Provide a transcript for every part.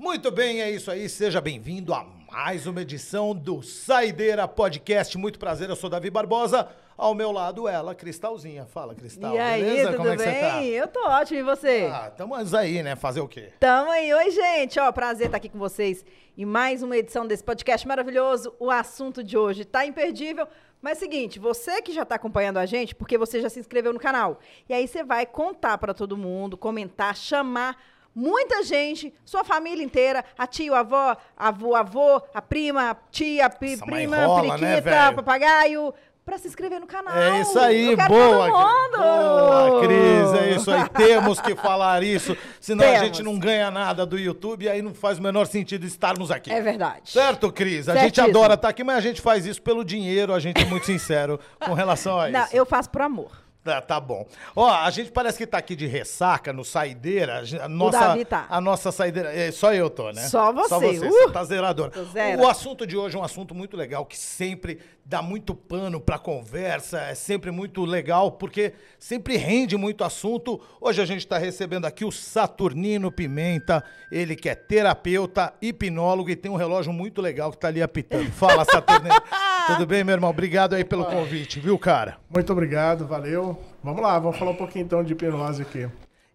Muito bem, é isso aí. Seja bem-vindo a mais uma edição do Saideira Podcast. Muito prazer, eu sou Davi Barbosa. Ao meu lado, ela, Cristalzinha. Fala, Cristal. E aí, beleza? tudo Como é bem? você tá? Eu tô ótimo, e você? Ah, estamos aí, né? Fazer o quê? Tamo aí. Oi, gente. Ó, prazer estar aqui com vocês em mais uma edição desse podcast maravilhoso. O assunto de hoje tá imperdível. Mas seguinte, você que já tá acompanhando a gente, porque você já se inscreveu no canal. E aí você vai contar para todo mundo, comentar, chamar muita gente, sua família inteira, a tia, a avó, avô, avô, a prima, a tia, a pri- prima, rola, né, periquita, velho? papagaio, pra se inscrever no canal. É isso aí, boa, boa, Cris, é isso aí. Temos que falar isso, senão a Temos. gente não ganha nada do YouTube e aí não faz o menor sentido estarmos aqui. É verdade. Certo, Cris? A gente Certíssimo. adora estar aqui, mas a gente faz isso pelo dinheiro, a gente é muito sincero com relação a Não, isso. eu faço por amor. Tá, tá bom. Ó, a gente parece que tá aqui de ressaca no saideira. A, nossa, Davi tá. A nossa saideira. é, só eu tô, né? Só você. Só você, Uh! você tá zerador. Tô zero. O assunto de hoje é um assunto muito legal, que sempre dá muito pano pra conversa, é sempre muito legal, porque sempre rende muito assunto. Hoje a gente tá recebendo aqui o Saturnino Pimenta, ele que é terapeuta, hipnólogo e tem um relógio muito legal que tá ali apitando. Fala, Saturnino. Tudo bem, meu irmão? Obrigado aí pelo convite, viu, cara? Muito obrigado, valeu. Vamos lá, vamos falar um pouquinho então de hipnose aqui.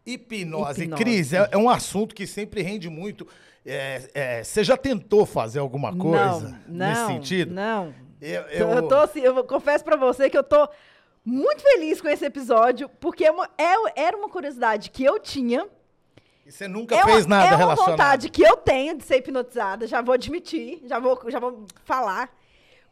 Hipnose. Hipnose. Cris, é, é um assunto que sempre rende muito. É, é, você já tentou fazer alguma coisa não, nesse não, sentido? Não. Eu, Eu, eu tô assim, eu confesso pra você que eu tô muito feliz com esse episódio, porque é uma- é- era uma curiosidade que eu tinha. E você nunca é uma, fez nada é uma relacionado. vontade que eu tenho de ser hipnotizada, já vou admitir, já vou, já vou falar.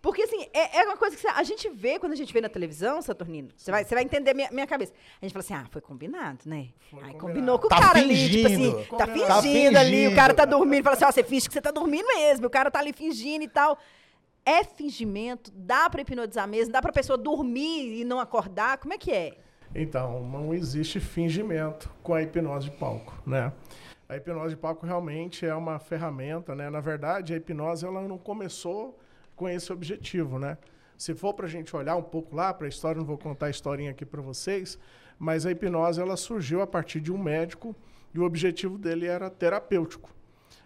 Porque, assim, é, é uma coisa que a gente vê quando a gente vê na televisão, Saturnino. Você vai, você vai entender minha, minha cabeça. A gente fala assim, ah, foi combinado, né? Aí combinado. combinou com Tá o cara ali, tipo fingindo. assim, tá Combinado. fingindo, Tá ali, fingindo. o cara tá dormindo, fala assim, ó, você finge que você tá dormindo mesmo, o cara tá ali fingindo e tal. É fingimento? Dá pra hipnotizar mesmo? Dá pra pessoa dormir e não acordar? Como é que é? Então, não existe fingimento com a hipnose de palco, né? A hipnose de palco realmente é uma ferramenta, né? Na verdade, a hipnose ela não começou com esse objetivo, né? Se for para a gente olhar um pouco lá para a história, não vou contar a historinha aqui para vocês, mas a hipnose ela surgiu a partir de um médico e o objetivo dele era terapêutico.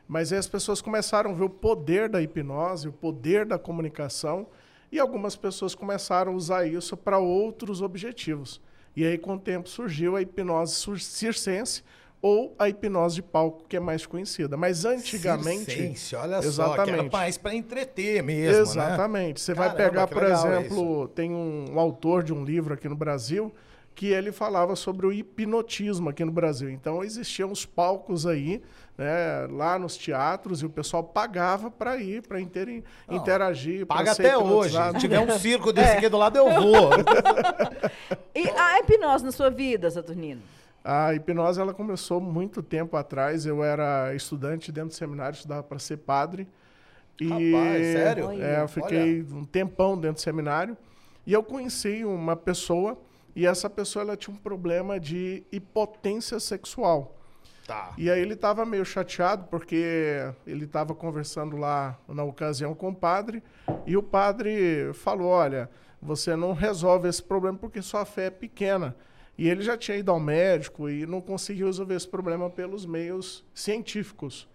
Mas aí as pessoas começaram a ver o poder da hipnose, o poder da comunicação, e algumas pessoas começaram a usar isso para outros objetivos. E aí, com o tempo, surgiu a hipnose circense ou a hipnose de palco, que é mais conhecida. Mas antigamente. Circense, olha só, que Exatamente. era mais pra entreter mesmo, né? Exatamente. Você vai Caramba, pegar, que por exemplo, tem um, um autor de um livro aqui no Brasil que ele falava sobre o hipnotismo aqui no Brasil. Então existiam os palcos aí, né, lá nos teatros e o pessoal pagava para ir, para interagir, pra Paga ser até hoje. Se tiver um circo desse aqui do lado, eu vou. E a hipnose na sua vida, Saturnino? A hipnose ela começou muito tempo atrás. Eu era estudante dentro do seminário, estudava para ser padre. E Rapaz, sério? É, eu fiquei um tempão dentro do seminário e eu conheci uma pessoa e essa pessoa ela tinha um problema de hipotência sexual. Tá. E aí ele estava meio chateado porque ele estava conversando lá na ocasião com o padre e o padre falou: Olha, você não resolve esse problema porque sua fé é pequena. E ele já tinha ido ao médico e não conseguiu resolver esse problema pelos meios científicos,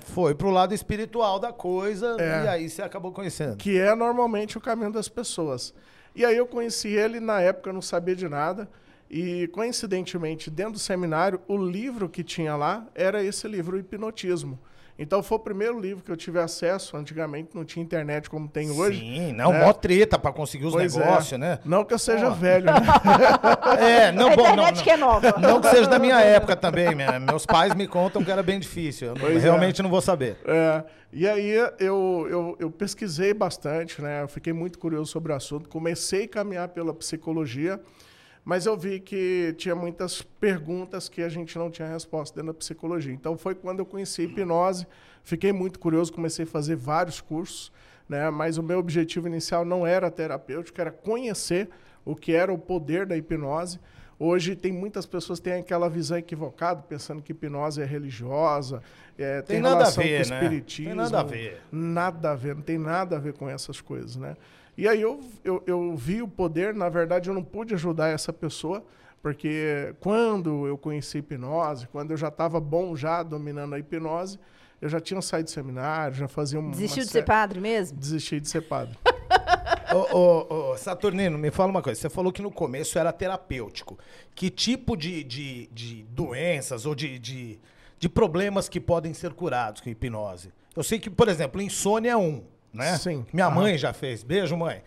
Foi pro lado espiritual da coisa É. e aí você acabou conhecendo. que é normalmente o caminho das pessoas. E aí eu conheci ele, na época não sabia de nada. E coincidentemente, dentro do seminário, o livro que tinha lá era esse livro, o Hipnotismo. Então foi o primeiro livro que eu tive acesso. Antigamente não tinha internet como tem hoje. Sim, não, né? mó treta pra conseguir os Pois é. negócios, né? Não que eu seja Pô. velho, né? É, não, a bom, internet não. que é nova. Não que seja da minha época também, minha- meus pais me contam que era bem difícil. Eu é. realmente não vou saber. É, e aí eu, eu, eu pesquisei bastante, né? Eu fiquei muito curioso sobre o assunto. Comecei a caminhar pela psicologia, mas eu vi que tinha muitas perguntas que a gente não tinha resposta dentro da psicologia. Então foi quando eu conheci a hipnose, fiquei muito curioso, comecei a fazer vários cursos, né? Mas o meu objetivo inicial não era terapêutico, era conhecer o que era o poder da hipnose. Hoje tem muitas pessoas que têm aquela visão equivocada, pensando que hipnose é religiosa, é, tem, Tem nada a relação ver, com o né? espiritismo. Tem nada a ver. Nada a ver, não tem nada a ver com essas coisas, né? E aí eu, eu, eu vi o poder, na verdade eu não pude ajudar essa pessoa, porque quando eu conheci hipnose, quando eu já estava bom já dominando a hipnose, Eu já tinha saído do seminário, já fazia um. Desistiu uma de ser padre mesmo? Desisti de ser padre. Ô, ô, ô, Saturnino, me fala uma coisa. Você falou que no começo era terapêutico. Que tipo de, de, de doenças ou de, de, de problemas que podem ser curados com hipnose? Eu sei que, por exemplo, insônia é um, né? Sim. Minha mãe já fez. Beijo, mãe.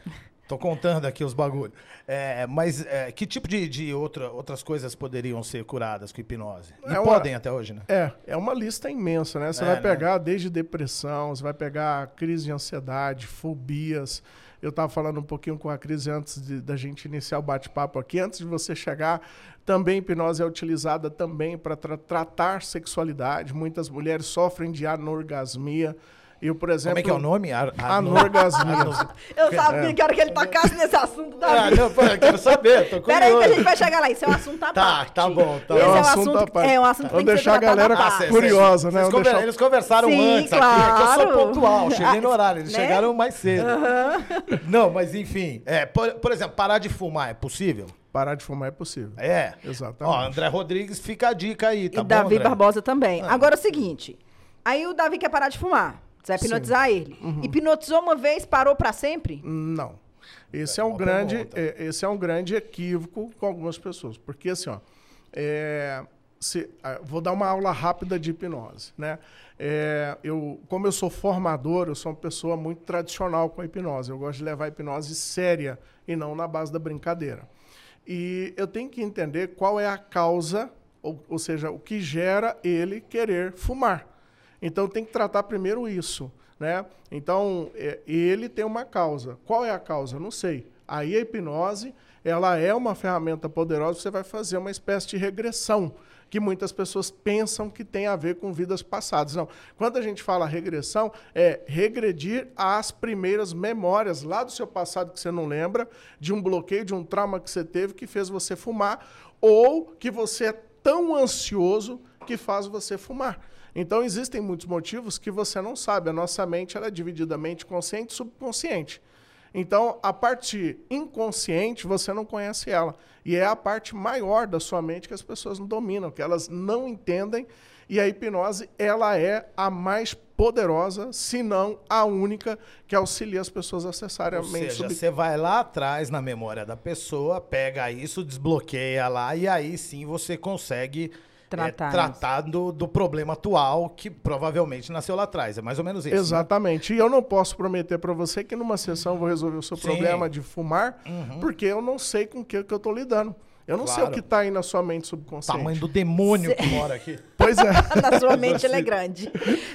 Tô contando aqui os bagulhos. É, mas é, que tipo de, de outra, outras coisas poderiam ser curadas com hipnose? E É uma- podem até hoje, né? É, é uma lista imensa, né? Você É, vai né? pegar desde depressão, você vai pegar crise de ansiedade, fobias. Eu estava falando um pouquinho com a Cris antes de- da gente iniciar o bate-papo aqui. Antes de você chegar, também hipnose é utilizada também para tratar sexualidade. Muitas mulheres sofrem de anorgasmia. Eu, por exemplo... Como é que é o nome? Ar- Anorgasmia. Eu sabia que a hora que ele tocasse nesse assunto da Ah, vida. não, pô, eu quero saber, tô Pera aí que a gente vai chegar lá. Isso é um assunto à Tá, parte. tá bom, tá Esse bom. é um É um assunto assunto, parte. é um assunto que Vamos tem que ser deixar a galera curiosa, né? Conver- deixar- Eles conversaram Sim, antes aqui, é que eu sou claro. pontual, cheguei no horário, eles né? chegaram mais cedo. Não, mas enfim, é, por, por exemplo, parar de fumar é possível? Parar de fumar é possível. É. Exatamente. Ó, André Rodrigues, fica a dica aí, tá e bom, Davi André? Barbosa também. Ah. Agora é o seguinte. Aí o Davi quer parar de fumar. Você vai Sim. hipnotizar ele. Uhum. Hipnotizou uma vez, parou pra sempre? Não. Esse é, É um grande, pergunta. é, esse é um grande equívoco com algumas pessoas, porque assim, ó, é, se- ah, vou dar uma aula rápida de hipnose, né? É, eu, como eu sou formador, eu sou uma pessoa muito tradicional com a hipnose. Eu gosto de levar a hipnose séria e não na base da brincadeira. E eu tenho que entender qual é a causa, ou, ou seja, o que gera ele querer fumar. Então tem que tratar primeiro isso, né? Então é, ele tem uma causa. Qual é a causa? Não sei. Aí a hipnose, ela é uma ferramenta poderosa. Você vai fazer uma espécie de regressão que muitas pessoas pensam que tem a ver com vidas passadas. Não. Quando a gente fala regressão, é regredir às primeiras memórias lá do seu passado que você não lembra, de um bloqueio, de um trauma que você teve que fez você fumar, ou que você é tão ansioso que faz você fumar. Então existem muitos motivos que você não sabe. A nossa mente ela é dividida mente consciente e subconsciente. Então, a parte inconsciente, você não conhece ela. E é a parte maior da sua mente que as pessoas não dominam, que elas não entendem. E a hipnose, ela é a mais poderosa, se não a única, que auxilia as pessoas a acessarem Ou a mente seja, sub- você vai lá atrás na memória da pessoa, pega isso, desbloqueia lá e aí sim você consegue é, Tratar tratar do, do problema atual que provavelmente nasceu lá atrás. É mais ou menos isso. né? Exatamente. E eu não posso prometer para você que numa sessão eu vou resolver o seu Sim. Uhum. problema de fumar, porque eu não sei com o que, que eu estou lidando. Eu não sei o Claro. que está aí na sua mente subconsciente. Tamanho do demônio que mora aqui. Pois é. Na sua mente ele é grande.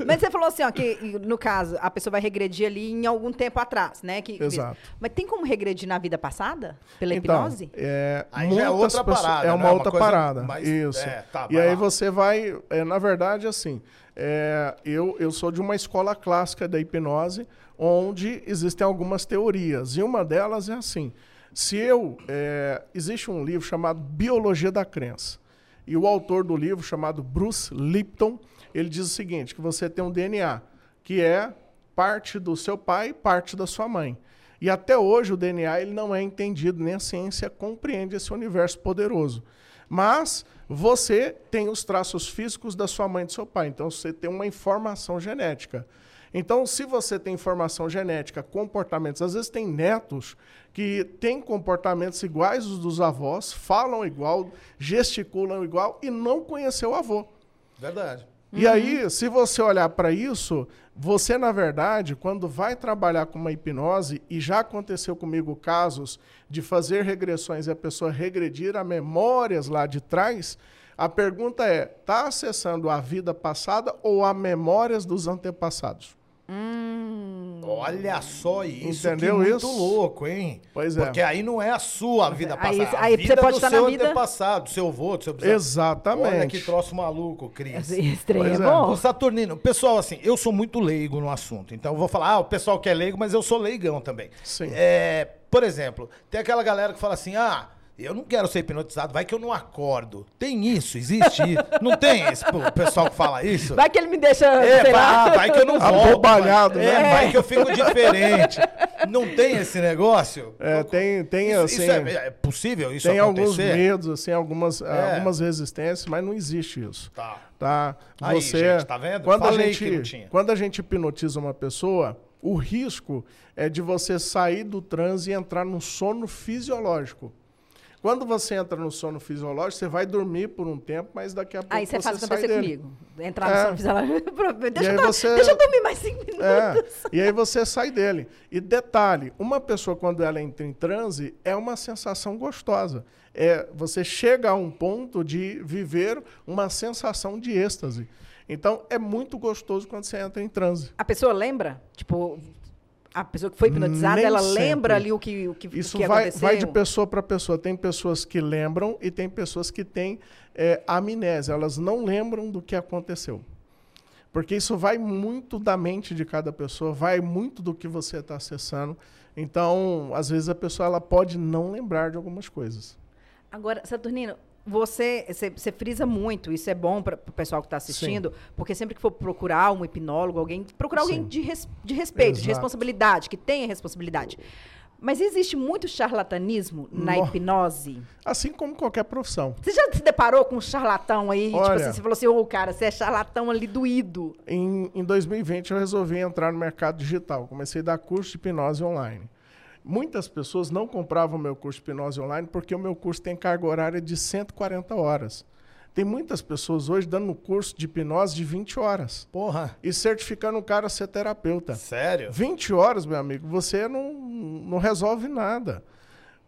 Mas você falou assim, ó, que no caso, a pessoa vai regredir ali em algum tempo atrás, né? Que, Exato. Mas tem como regredir na vida passada? Pela Então, hipnose? é, Aí já é muitas outra pessoas- parada, É né? uma Uma outra coisa parada. mais- Isso. é, tá, e vai aí lá. você vai, é, na verdade, assim, é, eu, eu sou de uma escola clássica da hipnose, onde existem algumas teorias. E uma delas é assim: se eu. é, existe um livro chamado Biologia da Crença. E o autor do livro, chamado Bruce Lipton, ele diz o seguinte: que você tem um DNA que é parte do seu pai, parte da sua mãe. E até hoje o DNA ele não é entendido, nem a ciência compreende esse universo poderoso. Mas você tem os traços físicos da sua mãe e do seu pai, então você tem uma informação genética. Então, se você tem informação genética, comportamentos, às vezes tem netos que têm comportamentos iguais aos dos avós, falam igual, gesticulam igual e não conheceu o avô. Verdade. E aí, se você olhar para isso, você, na verdade, quando vai trabalhar com uma hipnose, e já aconteceu comigo casos de fazer regressões e a pessoa regredir a memórias lá de trás, a pergunta é: está acessando a vida passada ou a memórias dos antepassados? Olha só isso, Entendeu que muito isso? louco, hein? Pois é. Porque aí não é a sua vida Aí- passada, aí a você vida pode do estar na seu vida- antepassado, do seu avô, do seu bisavô. Exatamente. Olha que troço maluco, Cris. É Pois é. bom. Saturnino, pessoal, assim, eu sou muito leigo no assunto. Então eu vou falar, ah, o pessoal que é leigo, mas eu sou leigão também. Sim. É, por exemplo, tem aquela galera que fala assim, ah, Eu não quero ser hipnotizado, vai que eu não acordo. Tem isso, existe isso. Não tem esse pô, pessoal que fala isso? Vai que ele me deixa. É, vai, vai que eu não volto. Abobalhado, vai, né? É, vai que eu fico diferente. Não tem esse negócio? É, tem, tem Isso, assim. isso é, é possível isso tem alguns acontecer? medos, assim, algumas, É. algumas resistências, mas não existe isso. Tá. Tá? Aí, Você, gente, tá vendo? Quando a, Falei que não gente, tinha. quando a gente hipnotiza uma pessoa, o risco é de você sair do transe e entrar num sono fisiológico. Quando você entra no sono fisiológico, você vai dormir por um tempo, mas daqui a pouco Aí você faz sai acontecer comigo. Entrar no É. sono fisiológico. Deixa, eu, você- deixa eu dormir mais cinco minutos. É, e aí você sai dele. E detalhe, uma pessoa quando ela entra em transe é uma sensação gostosa. É, você chega a um ponto de viver uma sensação de êxtase. Então é muito gostoso quando você entra em transe. A pessoa lembra? Tipo, a pessoa que foi hipnotizada, Nem ela sempre. lembra ali o que, o que, Isso o que vai, aconteceu? vai de pessoa para pessoa. Tem pessoas que lembram e tem pessoas que têm é, amnésia. Elas não lembram do que aconteceu. Porque isso vai muito da mente de cada pessoa, vai muito do que você está acessando. Então, às vezes a pessoa ela pode não lembrar de algumas coisas. Agora, Saturnino, você, você, você frisa muito, isso é bom para o pessoal que está assistindo, porque sempre que for procurar um hipnólogo, alguém, procurar alguém Sim. de, res- de respeito, de Exato. responsabilidade, que tenha responsabilidade. Mas existe muito charlatanismo na No- hipnose? Assim como qualquer profissão. Você já se deparou com um charlatão aí? Tipo Olha- assim, você falou assim, ô cara, você é charlatão ali doído. Em, em 2020, eu resolvi entrar no mercado digital. Comecei a dar curso de hipnose online. Muitas pessoas não compravam meu curso de hipnose online porque o meu curso tem carga horária de 140 horas. Tem muitas pessoas hoje dando um curso de hipnose de 20 horas Porra, e certificando o cara a ser terapeuta. sério? 20 horas, meu amigo, você não, não resolve nada.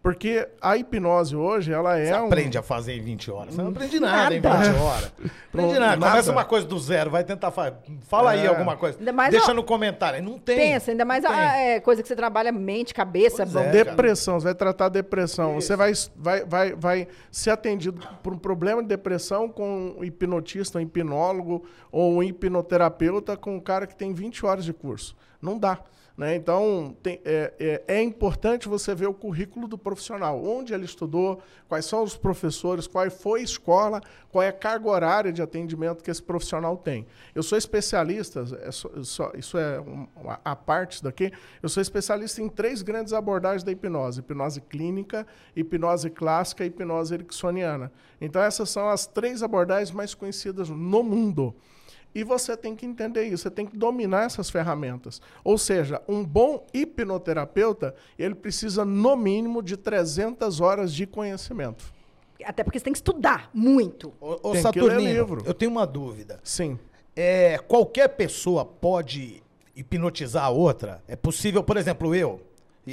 Porque a hipnose hoje, ela é Você um... aprende a fazer em 20 horas. Você não aprende nada, em 20 Nada. horas. Aprende Não, nada. Começa nada. uma coisa do zero, vai tentar fazer. Fala aí É. alguma coisa. Ainda mais Deixa a- no comentário. Não tem. Pensa, ainda mais a é, coisa que você trabalha mente, cabeça. É. Depressão, você vai tratar depressão. Você vai, vai, vai, vai ser atendido por um problema de depressão com um hipnotista, um hipnólogo ou um hipnoterapeuta com um cara que tem 20 horas de curso. Não dá. Né? Então, tem- é, é- é importante você ver o currículo do profissional, onde ele estudou, quais são os professores, qual foi a escola, qual é a carga horária de atendimento que esse profissional tem. Eu sou especialista, é só- só- isso é um- uma- a parte daqui, eu sou especialista em três grandes abordagens da hipnose: hipnose clínica, hipnose clássica e hipnose ericksoniana. Então, essas são as três abordagens mais conhecidas no mundo. E você tem que entender isso, você tem que dominar essas ferramentas. Ou seja, um bom hipnoterapeuta, ele precisa no mínimo de 300 horas de conhecimento. Até porque você tem que estudar muito. Ô, ô Tem que Saturnino, ler livro. eu tenho uma dúvida. Sim. É, qualquer pessoa pode hipnotizar a outra? É possível, por exemplo, eu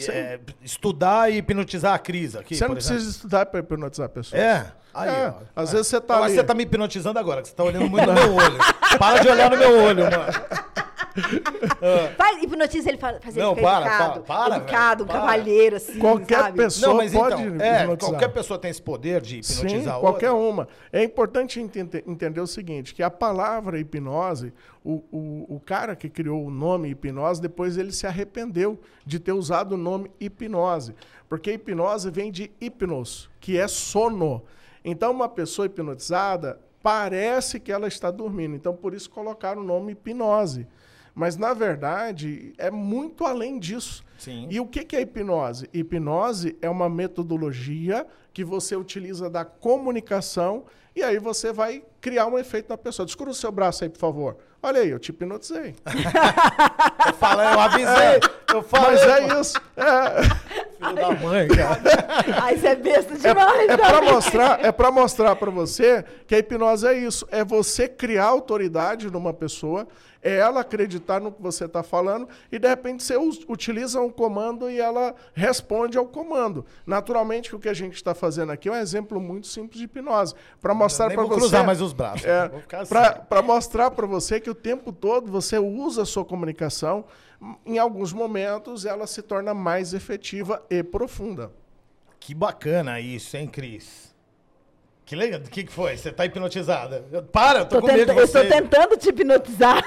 é, estudar e hipnotizar a Cris aqui, você não por precisa exemplo. estudar para hipnotizar a pessoa. É? Aí, É, ó. às É. vezes você tá Agora ali- você tá me hipnotizando agora, que você tá olhando muito no meu olho. Para de olhar no meu olho, mano. Faz, hipnotiza ele, faz ele Não, para, educado. para, para, educado, um cavalheiro, assim, Qualquer sabe? pessoa Não, mas pode então, é, hipnotizar. qualquer pessoa tem esse poder de hipnotizar Sim, a qualquer outra? uma. É importante ente- entender o seguinte, que a palavra hipnose, o, o, o cara que criou o nome hipnose, depois ele se arrependeu de ter usado o nome hipnose. Porque hipnose vem de hipnos, que é sono. Então, uma pessoa hipnotizada parece que ela está dormindo. Então, por isso colocaram o nome hipnose. Mas, na verdade, é muito além disso. Sim. E o que é hipnose? Hipnose é uma metodologia que você utiliza da comunicação e aí você vai criar um efeito na pessoa. Descura o seu braço aí, por favor. Olha aí, eu te hipnotizei. Eu falo, eu avisei. Eu falei, Mas é isso. É, filho da mãe, cara. Ai, você é besta demais, é né? para mostrar, é para mostrar para você que a hipnose é isso, é você criar autoridade numa pessoa, é ela acreditar no que você está falando e de repente você utiliza um comando e ela responde ao comando. Naturalmente, o que a gente está fazendo aqui é um exemplo muito simples de hipnose para mostrar Nem para vou você. cruzar mais os braços. É, assim. para mostrar para você que o tempo todo você usa a sua comunicação, em alguns momentos ela se torna mais efetiva e profunda. Que bacana isso, hein, Cris? Que legal. O que, que foi? Você tá hipnotizada? Eu- Para, eu tô, Tô com medo de eu estou você. tentando te hipnotizar.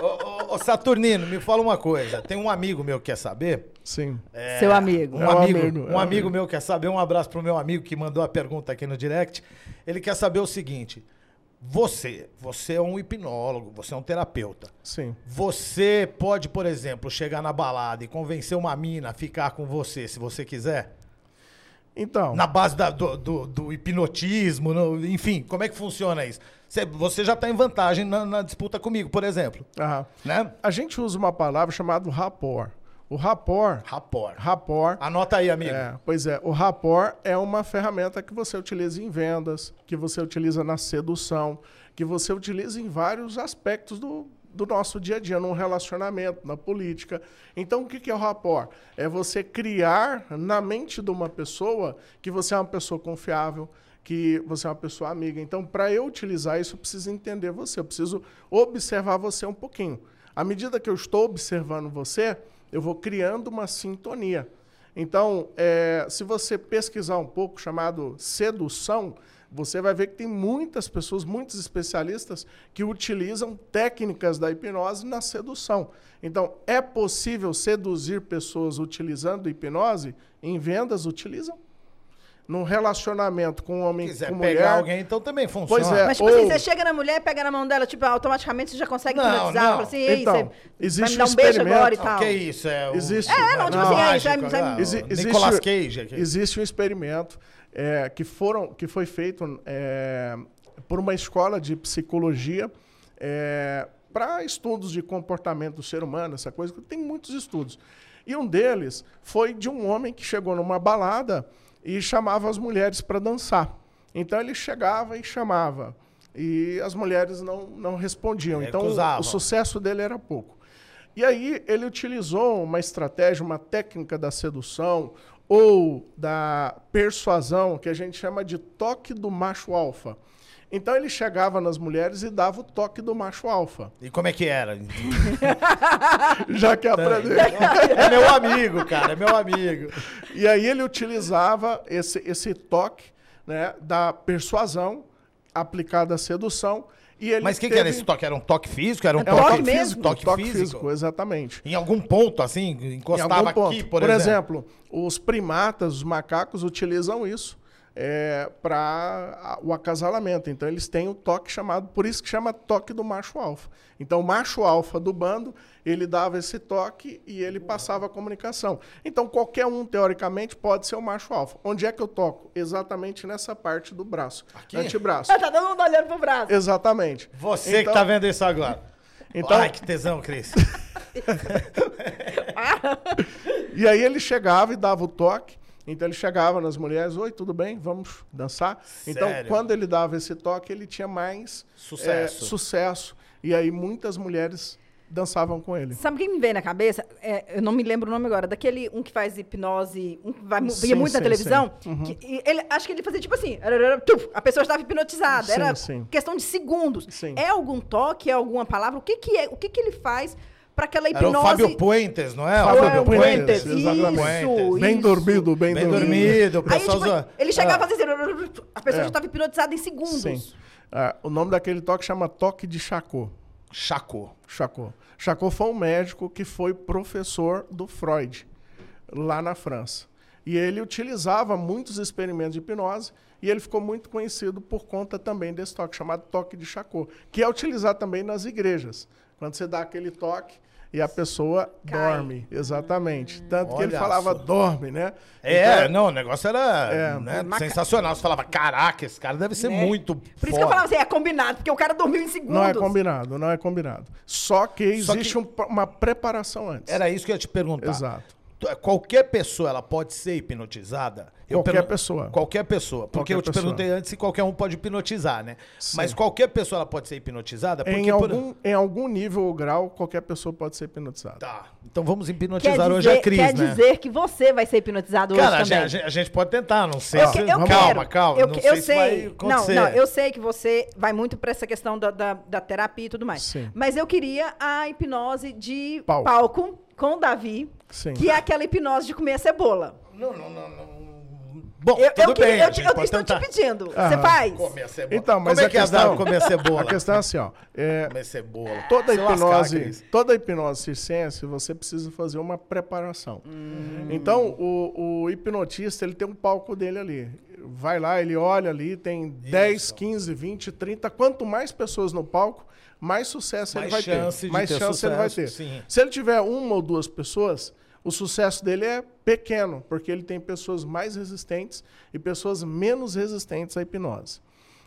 Ô, ô, Ô, Saturnino, me fala uma coisa. Tem um amigo meu que quer saber. Sim. É, Seu amigo. Um É um amigo, amigo, um é um amigo amigo. meu quer saber. Um abraço pro meu amigo que mandou a pergunta aqui no direct. Ele quer saber o seguinte: você, você é um hipnólogo, você é um terapeuta. Sim. Você pode, por exemplo, chegar na balada e convencer uma mina a ficar com você, se você quiser? Então, Na base da- do, do- do hipnotismo, no- enfim, como é que funciona isso? Você, você já está em vantagem na, na disputa comigo, por exemplo, aham. né? a gente usa uma palavra chamada rapport. O rapport, Rapport. rapport Anota aí, amigo. É, pois é, o rapport é uma ferramenta que você utiliza em vendas, que você utiliza na sedução, que você utiliza em vários aspectos do, do nosso dia a dia, num relacionamento, na política. Então, o que que é o rapport? É você criar na mente de uma pessoa que você é uma pessoa confiável, que você é uma pessoa amiga. Então, para eu utilizar isso, eu preciso entender você, eu preciso observar você um pouquinho. À medida que eu estou observando você, eu vou criando uma sintonia. Então, é, se você pesquisar um pouco, chamado sedução, você vai ver que tem muitas pessoas, muitos especialistas, que utilizam técnicas da hipnose na sedução. Então, é possível seduzir pessoas utilizando hipnose? Em vendas, utilizam. Num relacionamento com um homem Se quiser com pegar mulher, alguém, então também funciona. Pois é. Mas, tipo assim, Ou- você chega na mulher, pega na mão dela, tipo, automaticamente você já consegue Não, hipnotizar. não. Fala assim, ei, Então, você vai existe me dar um um beijo experimento- agora e Não, tal. que isso? É o... Existe- É, não, tipo assim, aí, mágico, vai- vai- ah, o Exi- existe- Nicolas Cage aqui. Existe um experimento é, que, foram, que foi feito é, por uma escola de psicologia para estudos de comportamento do ser humano, essa coisa, tem muitos estudos. E um deles foi de um homem que chegou numa balada e chamava as mulheres para dançar. Então ele chegava e chamava. E as mulheres não, não respondiam. Então o, o sucesso dele era pouco. E aí ele utilizou uma estratégia, uma técnica da sedução ou da persuasão, que a gente chama de toque do macho alfa. Então ele chegava nas mulheres e dava o toque do macho alfa. E como é que era? Já que aprendeu. É meu amigo, cara, é meu amigo. E aí ele utilizava esse, esse toque né, da persuasão aplicada à sedução. E ele Mas o que, que teve- era esse toque? Era um toque físico? Era um É um toque, toque mesmo? físico, Toque, toque físico? físico, exatamente. Em algum ponto, assim, encostava algum aqui, ponto. por, exemplo. exemplo, os primatas, os macacos utilizam isso para o acasalamento. Então eles têm o toque chamado, por isso que chama toque do macho alfa. Então o macho alfa do bando, ele dava esse toque e ele passava a comunicação. Então qualquer um, teoricamente, pode ser o macho alfa. Onde é que eu toco? Exatamente nessa parte do braço. Aqui? Antebraço. tá todo mundo olhando pro braço. Exatamente. Você que Então- tá vendo isso agora. Então- Ai, que tesão, Cris. E aí ele chegava e dava o toque. Então ele chegava nas mulheres, oi, tudo bem? Vamos dançar? Então, Sério? quando ele dava esse toque, ele tinha mais Sucesso. é, sucesso. E aí muitas mulheres dançavam com ele. Sabe quem me veio na cabeça? É, eu não me lembro o nome agora. Daquele um que faz hipnose, um que vai, Sim, via muito na sim, televisão. sim. Uhum. que- e ele, acho que ele fazia tipo assim. A pessoa estava hipnotizada. Sim, Era sim. questão de segundos. Sim. É algum toque, é alguma palavra? O que, que é? O que, que ele faz para aquela Era hipnose? o Fábio Puentes, não é? O Fábio Fábio Puentes, Puentes. Isso, Bem isso. dormido, bem, Bem dormido. dormido, o Aí, pessoal tipo, ele chegava Ah. a fazer. ararara, A pessoa É. já estava hipnotizada em segundos. Sim. Ah, o nome daquele toque chama toque de Charcot. Chacô. Charcot. Charcot foi um médico que foi professor do Freud, lá na França. E ele utilizava muitos experimentos de hipnose e ele ficou muito conhecido por conta também desse toque, chamado toque de Charcot, que é utilizado também nas igrejas. Quando você dá aquele toque e a pessoa Cai. dorme. Exatamente. Tanto que ele Olha falava só. dorme, né? É, Então, não, o negócio era É. né, Maca- sensacional. Você falava, caraca, esse cara deve ser Né? muito Por isso que eu falava assim, é combinado, porque o cara dormiu em segundos. Não é combinado, não é combinado. Só que Só existe um- uma preparação antes. Era isso que eu ia te perguntar. Exato. Tu- Qualquer pessoa ela pode ser hipnotizada? Qualquer pergun- pessoa. Qualquer pessoa. Porque Qualquer eu te pessoa. perguntei antes se qualquer um pode hipnotizar, né? Sim. Mas qualquer pessoa ela pode ser hipnotizada? Porque Em por- algum, em algum nível ou grau, qualquer pessoa pode ser hipnotizada. Tá. Então vamos Quer hipnotizar dizer, hoje a Cris, quer né? dizer que você vai ser hipnotizado Cara, a hoje também. gente, a gente pode tentar, não sei Eu, se... eu calma, quero. calma. Eu, não sei eu se sei. vai não, não, eu sei que você vai muito para essa questão da, da, da terapia e tudo mais. Sim. Mas eu queria a hipnose de Palco. palco, com o Davi, Sim. que é aquela hipnose de comer a cebola. Não, não, não, não. Bom, Eu, tudo eu, queria- bem, eu a eu estou te pedindo. Você Aham. faz? Comer a cebola. Então, mas Como é a que é a questão- Dado comer cebola? A questão é assim, ó. é, Comer cebola. toda Se hipnose, toda hipnose circense, você precisa fazer uma preparação. Então, o, o hipnotista, ele tem um palco dele ali. Vai lá, ele olha ali, tem 10, 15, 20, 30. Quanto mais pessoas no palco, mais sucesso Mais ele vai chance ter. de Mais ter chance ele vai sucesso, ter. sim. Se ele tiver uma ou duas pessoas, o sucesso dele é pequeno, porque ele tem pessoas mais resistentes e pessoas menos resistentes à hipnose.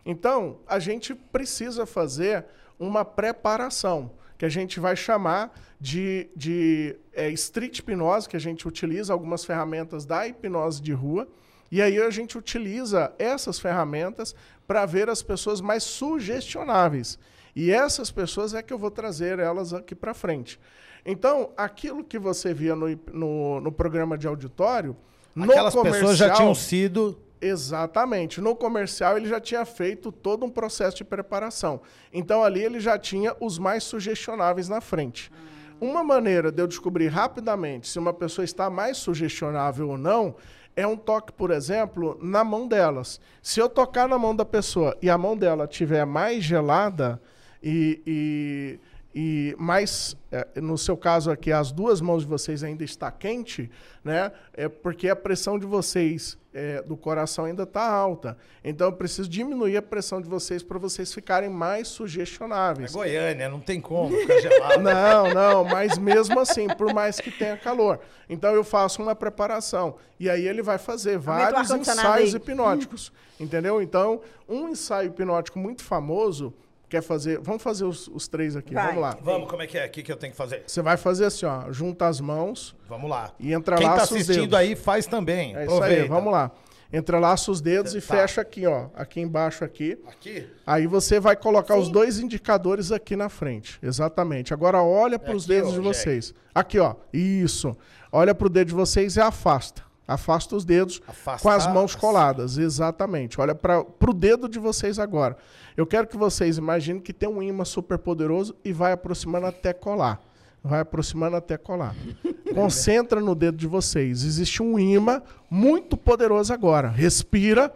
Então, a gente precisa fazer uma preparação, que a gente vai chamar de, de é, street hipnose, que a gente utiliza algumas ferramentas da hipnose de rua, e aí a gente utiliza essas ferramentas para ver as pessoas mais sugestionáveis. E essas pessoas é que eu vou trazer elas aqui para frente. Então, aquilo que você via no, no, no programa de auditório, Aquelas no pessoas já tinham sido. Exatamente. No comercial ele já tinha feito todo um processo de preparação. Então ali ele já tinha os mais sugestionáveis na frente. Uma maneira de eu descobrir rapidamente se uma pessoa está mais sugestionável ou não é um toque, por exemplo, na mão delas. Se eu tocar na mão da pessoa e a mão dela estiver mais gelada e, e, e mais, é, no seu caso aqui, as duas mãos de vocês ainda está quente, né? É porque a pressão de vocês é, do coração ainda está alta. Então eu preciso diminuir a pressão de vocês para vocês ficarem mais É sugestionáveis. Goiânia, não tem como ficar gelado. Não, não, mas mesmo assim, por mais que tenha calor. Então eu faço uma preparação. E aí ele vai fazer vários ensaios aí. hipnóticos. Entendeu? Então, um ensaio hipnótico muito famoso, quer fazer. Vamos fazer os, os três aqui. Vai. Vamos lá. Vamos, como é que é? O que, que eu tenho que fazer? Você vai fazer assim, ó, junta as mãos Vamos lá. e entra Quem lá tá os assistindo dedos. aí faz também. É isso aí, Aproveita. vamos lá. Entrelaça os dedos e Tá. fecha aqui, ó. Aqui embaixo aqui. Aqui? Aí você vai colocar os Sim. dois indicadores aqui na frente. Exatamente. Agora olha para os dedos ó, de Jack. vocês. Aqui, ó. Isso. Olha para o dedo de vocês e afasta. Afasta os dedos Afastar, com as mãos assim. coladas. Exatamente. Olha para o dedo de vocês agora. Eu quero que vocês imaginem que tem um imã super poderoso e vai aproximando até colar. Vai aproximando até colar. Concentra no dedo de vocês. Existe um imã muito poderoso agora. Respira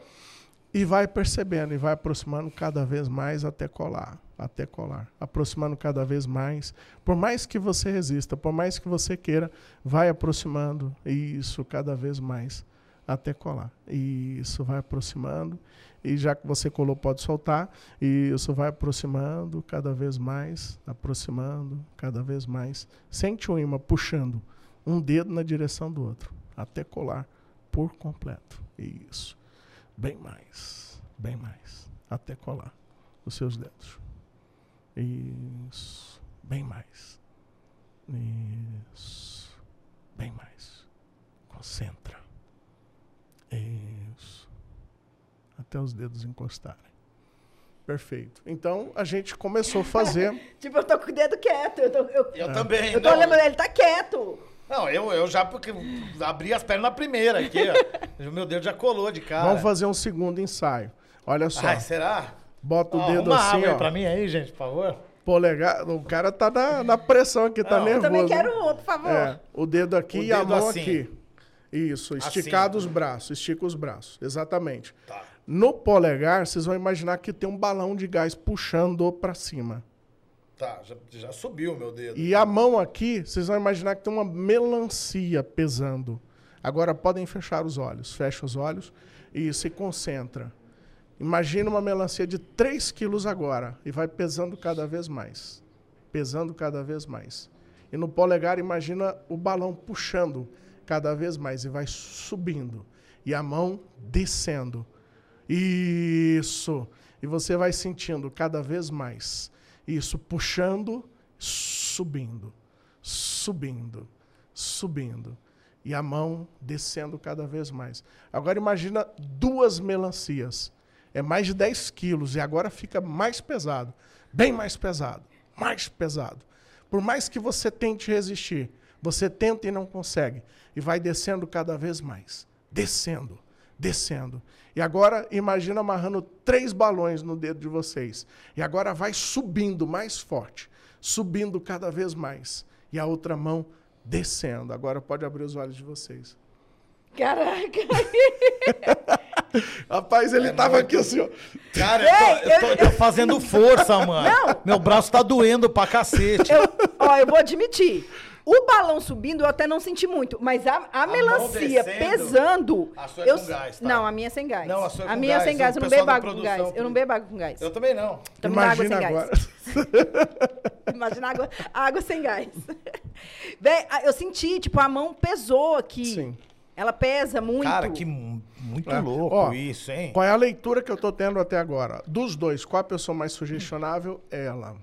e vai percebendo e vai aproximando cada vez mais até colar, até colar, aproximando cada vez mais. Por mais que você resista, por mais que você queira, vai aproximando isso cada vez mais até colar. Isso vai aproximando e já que você colou pode soltar. E isso vai aproximando cada vez mais, aproximando cada vez mais. Sente o imã puxando um dedo na direção do outro até colar por completo. Isso. Bem mais, bem mais, até colar os seus dedos. Isso, bem mais. Isso, bem mais. Concentra. Isso. Até os dedos encostarem. Perfeito. Então a gente começou a fazer. Tipo, eu tô com o dedo quieto. Eu tô, eu, Eu também. eu tô não. olhando, ele tá quieto. Não, eu, eu já porque abri as pernas na primeira aqui, ó. Meu dedo já colou de cara. Vamos fazer um segundo ensaio. Olha só. Ai, será? Bota o dedo uma assim, ó. pra mim aí, gente, por favor. Polegar. O cara tá na, na pressão aqui, tá Não, nervoso. Eu também quero um, por favor. É, o dedo aqui O e a dedo mão assim. aqui. Isso, esticado Assim. os braços, estica os braços, exatamente. Tá. No polegar, vocês vão imaginar que tem um balão de gás puxando para cima. Tá, já, já subiu o meu dedo. E a mão aqui, vocês vão imaginar que tem uma melancia pesando. Agora podem fechar os olhos. Fecha os olhos e se concentra. Imagina uma melancia de 3 quilos agora e vai pesando cada vez mais. Pesando cada vez mais. E no polegar, imagina o balão puxando cada vez mais e vai subindo. E a mão descendo. Isso. E você vai sentindo cada vez mais. Isso, puxando, subindo, subindo, subindo. E a mão descendo cada vez mais. Agora imagina duas melancias. É mais de 10 quilos e agora fica mais pesado. Bem mais pesado. Mais pesado. Por mais que você tente resistir, você tenta e não consegue. E vai descendo cada vez mais. Descendo, descendo. E agora imagina amarrando três balões no dedo de vocês. E agora vai subindo mais forte. Subindo cada vez mais. E a outra mão descendo. Agora pode abrir os olhos de vocês. Caraca. Rapaz, ele tava aqui assim, ó. Cara, eu tô, eu tô- eu tô fazendo força, mano. Meu braço tá doendo pra cacete. Eu, ó, eu vou admitir. O balão subindo eu até não senti muito, mas a, a melancia descendo, pesando. a sua é eu, com gás, tá? Não, a minha é sem gás. Não, a sua é com minha é gás, sem gás, eu não bebo água com gás. Eu não bebo água com gás. Eu também não. Toma água sem Imagina gás. agora. Imagina água, água sem gás. A- eu senti, tipo, a mão pesou aqui. Sim. Ela pesa muito. Cara, que mu- muito É. louco Ó, isso, hein? Qual é a leitura que eu tô tendo até agora? Dos dois, qual a pessoa mais sugestionável? Ela.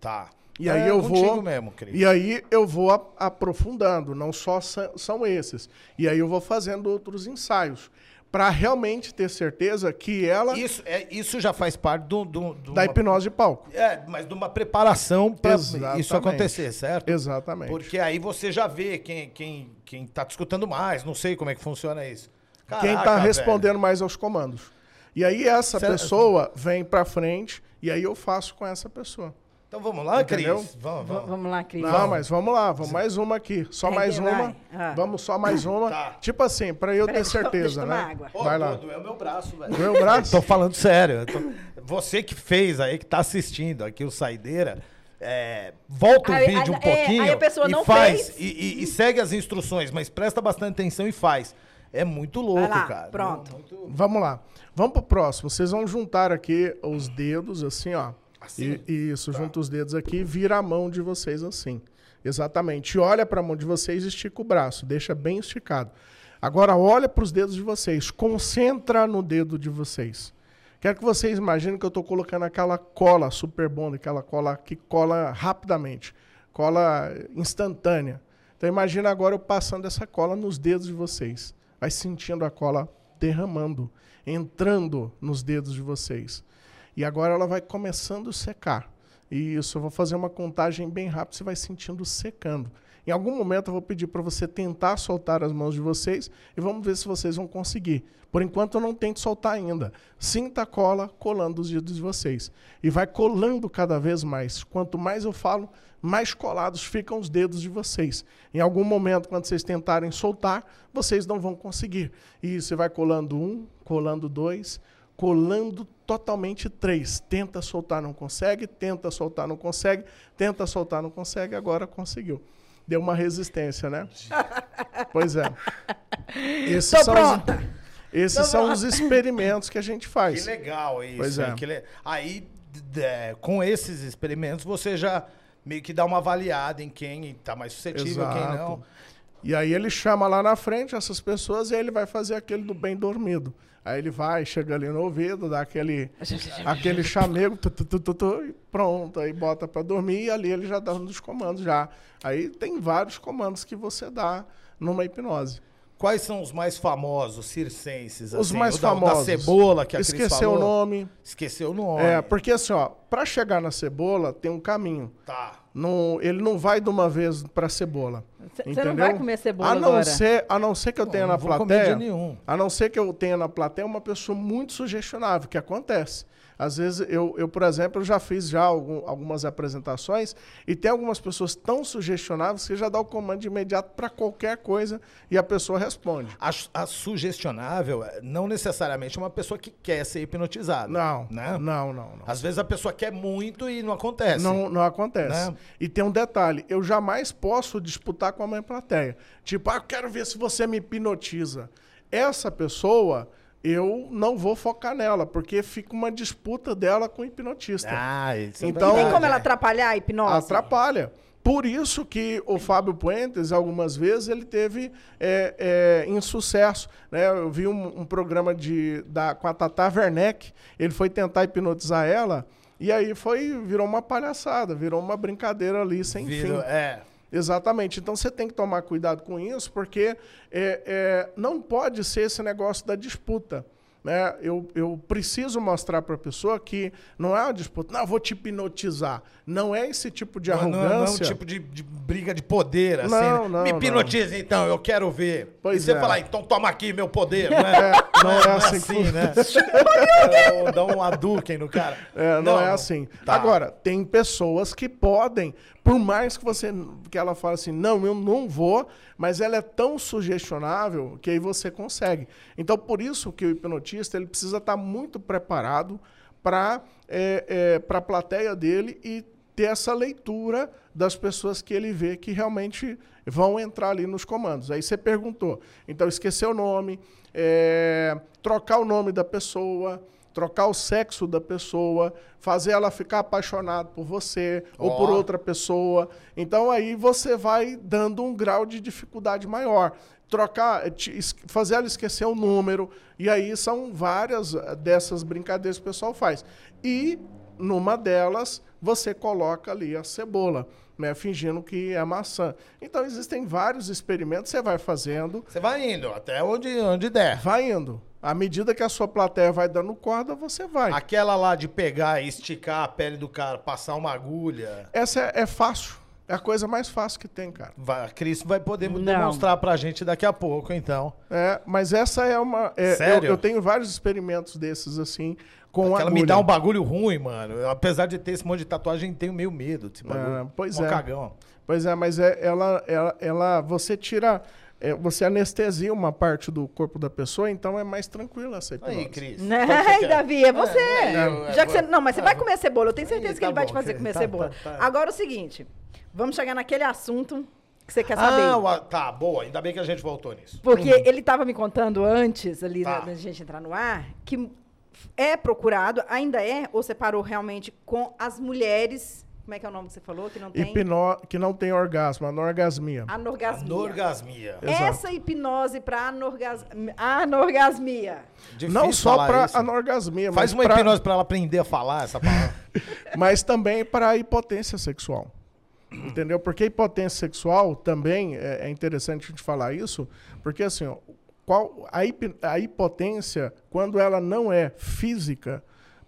Tá. E aí É eu contigo vou. mesmo. E aí eu vou aprofundando, não só são esses. E aí eu vou fazendo outros ensaios. Para realmente ter certeza que ela. Isso, é, isso já faz parte do, do, do da uma- hipnose de palco. É, mas de uma preparação para isso acontecer, certo? Exatamente. Porque aí você já vê quem, quem, quem tá te escutando mais. Não sei como é que funciona isso. Quem Caraca, tá velho. respondendo mais aos comandos. E aí essa pessoa vem pra frente e aí eu faço com essa pessoa. Então vamos lá, Entendeu? Cris? Vamos, vamos. Vamos lá, Cris. Não, mas vamos lá, vamos mais uma aqui. Só Vai, mais uma. Ah. Vamos só mais uma. Tá. Tipo assim, pra eu ter certeza, né? tomar água. Ô, Vai lá. Dudu, é o meu braço, velho. Doeu o braço? Tô falando sério. tô- Você que fez aí, que tá assistindo aqui o Saideira, é, volta o Aí- vídeo um é, pouquinho aí a pessoa e não faz. fez. E, e- e segue as instruções, mas presta bastante atenção e faz. É muito louco, Vai lá, cara. pronto. Muito- Vamos lá. Vamos pro próximo. Vocês vão juntar aqui os dedos, assim, ó. Assim? E, isso, junta os dedos aqui e vira a mão de vocês assim. Exatamente. Olha para a mão de vocês e estica o braço. Deixa bem esticado. Agora olha para os dedos de vocês. Concentra no dedo de vocês. Quero que vocês imaginem que eu estou colocando aquela cola super bond, aquela cola que cola rapidamente. Cola instantânea. Então imagina agora eu passando essa cola nos dedos de vocês. Vai sentindo a cola derramando, entrando nos dedos de vocês. E agora ela vai começando a secar. Isso, eu vou fazer uma contagem bem rápida, você vai sentindo secando. Em algum momento eu vou pedir para você tentar soltar as mãos de vocês e vamos ver se vocês vão conseguir. Por enquanto eu não tento soltar ainda. Sinta a cola colando os dedos de vocês. E vai colando cada vez mais. Quanto mais eu falo, mais colados ficam os dedos de vocês. Em algum momento, quando vocês tentarem soltar, vocês não vão conseguir. E você vai colando um, colando dois, colando totalmente três. Tenta soltar, não consegue, tenta soltar, não consegue, tenta soltar, não consegue, agora conseguiu. Deu uma resistência, né? pois é. Esses Tô são pronta. Os, esses Tô são pronta. os experimentos que a gente Que faz. legal isso. Pois é. Que le- Aí, é, com esses experimentos, você já meio que dá uma avaliada em quem tá mais suscetível, quem não. E aí ele chama lá na frente essas pessoas e aí ele vai fazer aquele do bem dormido. Aí ele vai, chega ali no ouvido, dá aquele, aquele chamego, tu, tu, tu, tu, e pronto, aí bota pra dormir e ali ele já dá um dos comandos já. Aí tem vários comandos que você dá numa hipnose. Quais são os mais famosos circenses? Os assim? mais o da, famosos. Da cebola, que a Cris Esqueceu falou. o nome. Esqueceu o nome. É, porque assim, ó, pra chegar na cebola tem um caminho. Tá. Não, ele não vai de uma vez pra cebola. Cê- cê não entendeu? vai comer cebola a não agora? Ser, a não ser que eu Não, tenha não na vou comer plateia. de nenhum. A não ser que eu tenha na plateia uma pessoa muito sugestionável, que acontece. Às vezes, eu, eu por exemplo, eu já fiz já algum- algumas apresentações e tem algumas pessoas tão sugestionáveis que já dá o comando de imediato para qualquer coisa e a pessoa responde. A, a sugestionável é, não necessariamente é uma pessoa que quer ser hipnotizada. Não, Né? não, não, não. Às vezes a pessoa quer muito e não acontece. Não, não acontece. Né? E tem um detalhe: eu jamais posso disputar com a minha plateia. Tipo, ah, eu quero ver se você me hipnotiza. Essa pessoa, eu não vou focar nela, porque fica uma disputa dela com o hipnotista. Ah, isso é Então- Tem verdade, como ela é. atrapalhar a hipnose? Atrapalha. Por isso que o Fábio Puentes, algumas vezes, ele teve é, é, insucesso. Né? Eu vi um, um programa de, da, com a Tata Werneck, ele foi tentar hipnotizar ela, e aí foi, virou uma palhaçada, virou uma brincadeira ali sem Vira- fim. É. Exatamente. Então você tem que tomar cuidado com isso, porque é, é, não pode ser esse negócio da disputa. Né? Eu, eu preciso mostrar para a pessoa que não é uma disputa, não, eu vou te hipnotizar. Não é esse tipo de Não, não- arrogância. não é um tipo de, de briga de poder, assim. Não, né? não, Me hipnotiza então, eu quero ver. Pois e você é. fala, então toma aqui meu poder, não é? não é assim que né? Dá- Dá um Hadouken no cara. É, não, é assim. Tá. Agora, tem pessoas que podem, por mais que você que ela fale assim, não, eu não vou, mas ela é tão sugestionável que aí você consegue. Então, por isso que o ele precisa estar muito preparado para é, é, para a plateia dele e ter essa leitura das pessoas que ele vê que realmente vão entrar ali nos comandos. Aí você perguntou, então esquecer o nome, é, trocar o nome da pessoa, trocar o sexo da pessoa, fazer ela ficar apaixonada por você ou Ó. por outra pessoa. Então aí você vai dando um grau de dificuldade maior. Trocar, fazer ela esquecer o número. E aí são várias eh, dessas brincadeiras que o pessoal faz. E numa delas você coloca ali a cebola, né, fingindo que é maçã. Então existem vários experimentos, você vai fazendo, Você vai indo até onde, onde der. vai indo. À medida que a sua plateia vai dando corda, você vai. Aquela lá de pegar e esticar a pele do cara, passar uma agulha. Essa é, é fácil. É a coisa mais fácil que tem, cara. Vai, a Cris vai poder Não. demonstrar pra gente daqui a pouco, então. É, mas essa é uma. é, Sério? Eu, eu tenho vários experimentos desses, assim, com Ela agulha. me dá um bagulho ruim, mano. Eu, apesar de ter esse monte de tatuagem, tenho meio medo desse bagulho. É, pois Mó é. cagão. Pois é, mas é, ela, ela, ela. Você tira. É, você anestesia uma parte do corpo da pessoa, então é mais tranquila essa hipnose. Aí, Cris. Né? Ai? Davi, é você. É, eu- Já que você. Não, mas você Ah, vai comer cebola. Eu tenho certeza Aí, que tá ele vai bom, te fazer comer Tá, cebola. tá, tá. Agora é o seguinte: vamos chegar naquele assunto que você quer saber. Ah, o- tá, boa. Ainda bem que a gente voltou nisso. Porque ele estava me contando antes, ali, Tá. da da gente entrar no ar, que é procurado, ainda é, ou você parou realmente com as mulheres. Como é que é o nome que você falou? Que não tem Hipno... Que não tem orgasmo, anorgasmia. anorgasmia. Anorgasmia. Exato. Essa hipnose para anorgas... anorgasmia. Difícil não só para anorgasmia, Faz mas, uma pra- hipnose pra ela aprender a falar essa palavra. mas também para a hipotência sexual. Entendeu? Porque a hipotência sexual também é, é interessante a gente falar isso, porque assim, ó, qual, a, hipi- a hipotência, quando ela não é física,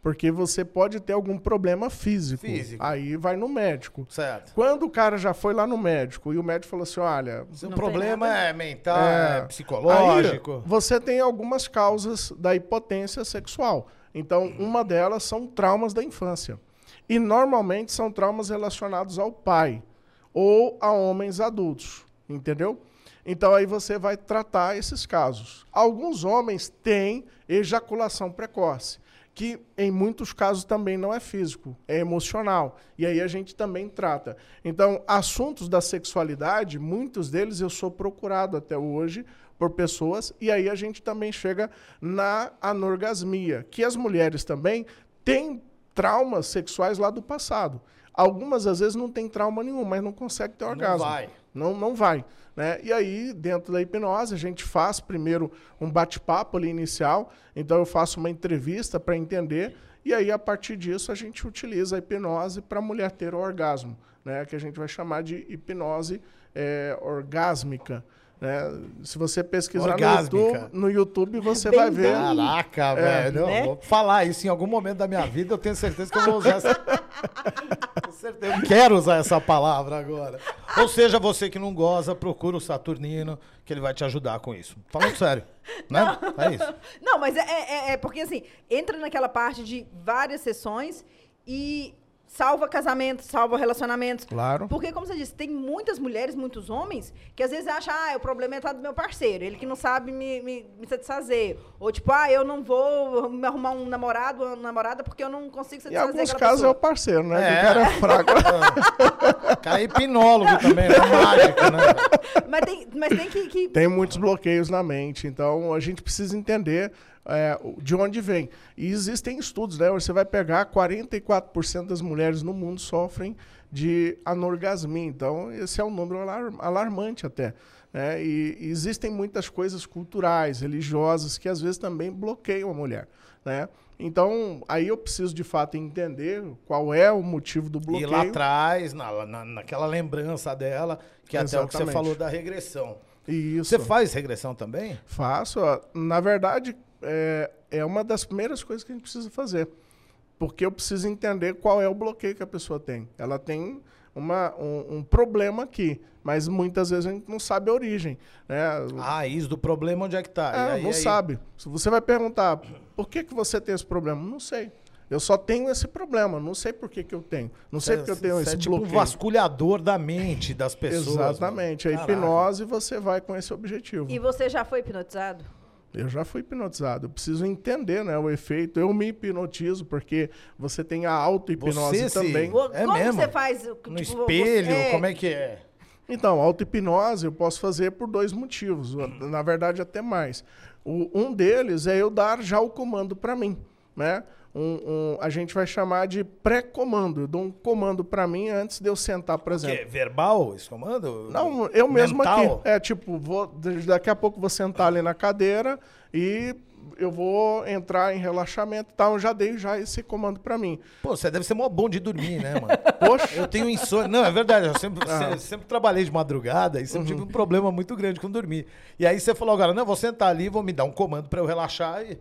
porque você pode ter algum problema físico. Físico. Aí vai no médico. certo. Quando o cara já foi lá no médico e o médico falou assim: olha, Seu Não problema nada. é mental, é, É. psicológico. Aí, você tem algumas causas da hipotência sexual. Então, uma delas são traumas da infância. E normalmente são traumas relacionados ao pai ou a homens adultos, entendeu? Então aí você vai tratar esses casos. Alguns homens têm ejaculação precoce, que em muitos casos também não é físico, é emocional. E aí a gente também trata. Então, assuntos da sexualidade, muitos deles eu sou procurado até hoje por pessoas, e aí a gente também chega na anorgasmia, que as mulheres também têm traumas sexuais lá do passado. Algumas às vezes não tem trauma nenhum, mas não consegue ter orgasmo. vai. Não, não vai. Né? E aí, dentro da hipnose, a gente faz primeiro um bate-papo ali inicial. Então, eu faço uma entrevista para entender. E aí, a partir disso, a gente utiliza a hipnose para a mulher ter o orgasmo, né? que a gente vai chamar de hipnose eh, orgásmica. Né? Se você pesquisar no. YouTube, no YouTube, você Bem vai ver. bem. Caraca, É. velho. Né? Vou falar isso em algum momento da minha vida, eu tenho certeza que eu vou usar essa. Com certeza. Eu quero usar essa palavra agora. Ou seja, você que não goza, procura o Saturnino, que ele vai te ajudar com isso. Falando sério. Né? É isso. Não, mas é, é- é porque assim, entra naquela parte de várias sessões e salva casamentos, salva relacionamentos. Claro. Porque, como você disse, tem muitas mulheres, muitos homens, que às vezes acham, ah, o problema é tá do meu parceiro, ele que não sabe me, me, me satisfazer. Ou tipo, ah, eu não vou me arrumar um namorado, uma namorada, porque eu não consigo Em satisfazer alguns aquela casos é o pessoa. parceiro, né? É. Que o cara é fraco. O cara é hipnólogo também, é mágico, né? Mas tem, mas tem que... que- Tem muitos bloqueios na mente, então a gente precisa entender é, de onde vem. E existem estudos, né? Você vai pegar 44% das mulheres no mundo sofrem de anorgasmia. Então, esse é um número alar- alarmante até. né? E, e existem muitas coisas culturais, religiosas, que às vezes também bloqueiam a mulher. Né? Então, aí eu preciso de fato entender qual é o motivo do E bloqueio. lá atrás, na, na- naquela lembrança dela, que é até o que você Exatamente. falou da regressão. E isso. Você faz regressão também? Faço. Na verdade, é, é uma das primeiras coisas que a gente precisa fazer. Porque eu preciso entender qual é o bloqueio que a pessoa tem. Ela tem uma, um, um problema aqui. Mas muitas vezes a gente não sabe a origem. Né? A raiz do problema, onde é que tá? É, aí- não aí- sabe. Se você vai perguntar, por que, que você tem esse problema? Não sei. Eu só tenho esse problema, não sei por que, que eu tenho. Não sei porque eu tenho Você esse é tipo um bloqueio. vasculhador da mente das pessoas. Exatamente. A mano. Hipnose você vai com esse objetivo. E você já foi hipnotizado? Eu já fui hipnotizado. Eu preciso entender né, o efeito. Eu me hipnotizo, porque você tem a auto-hipnose se- também. Vo- É Como mesmo? você faz? o- No tipo, espelho, você- como é que é? Então, a auto-hipnose eu posso fazer por dois motivos. Na verdade, até mais. O- um deles é eu dar já o comando para mim. Né? Um- um- a gente vai chamar de pré-comando. Eu dou um comando para mim antes de eu sentar, por Que exemplo. é verbal esse comando? Não, eu mesmo Mental? aqui. É tipo, vou, daqui a pouco vou sentar ali na cadeira e eu vou entrar em relaxamento e tal. Eu já dei já esse comando para mim. Pô, você deve ser mó bom de dormir, né, mano? Poxa, Eu tenho insônia. Não, é verdade. Eu sempre, Ah. se- sempre trabalhei de madrugada e sempre tive um problema muito grande com dormir. E aí você falou agora, não, vou sentar ali, vou me dar um comando pra eu relaxar e.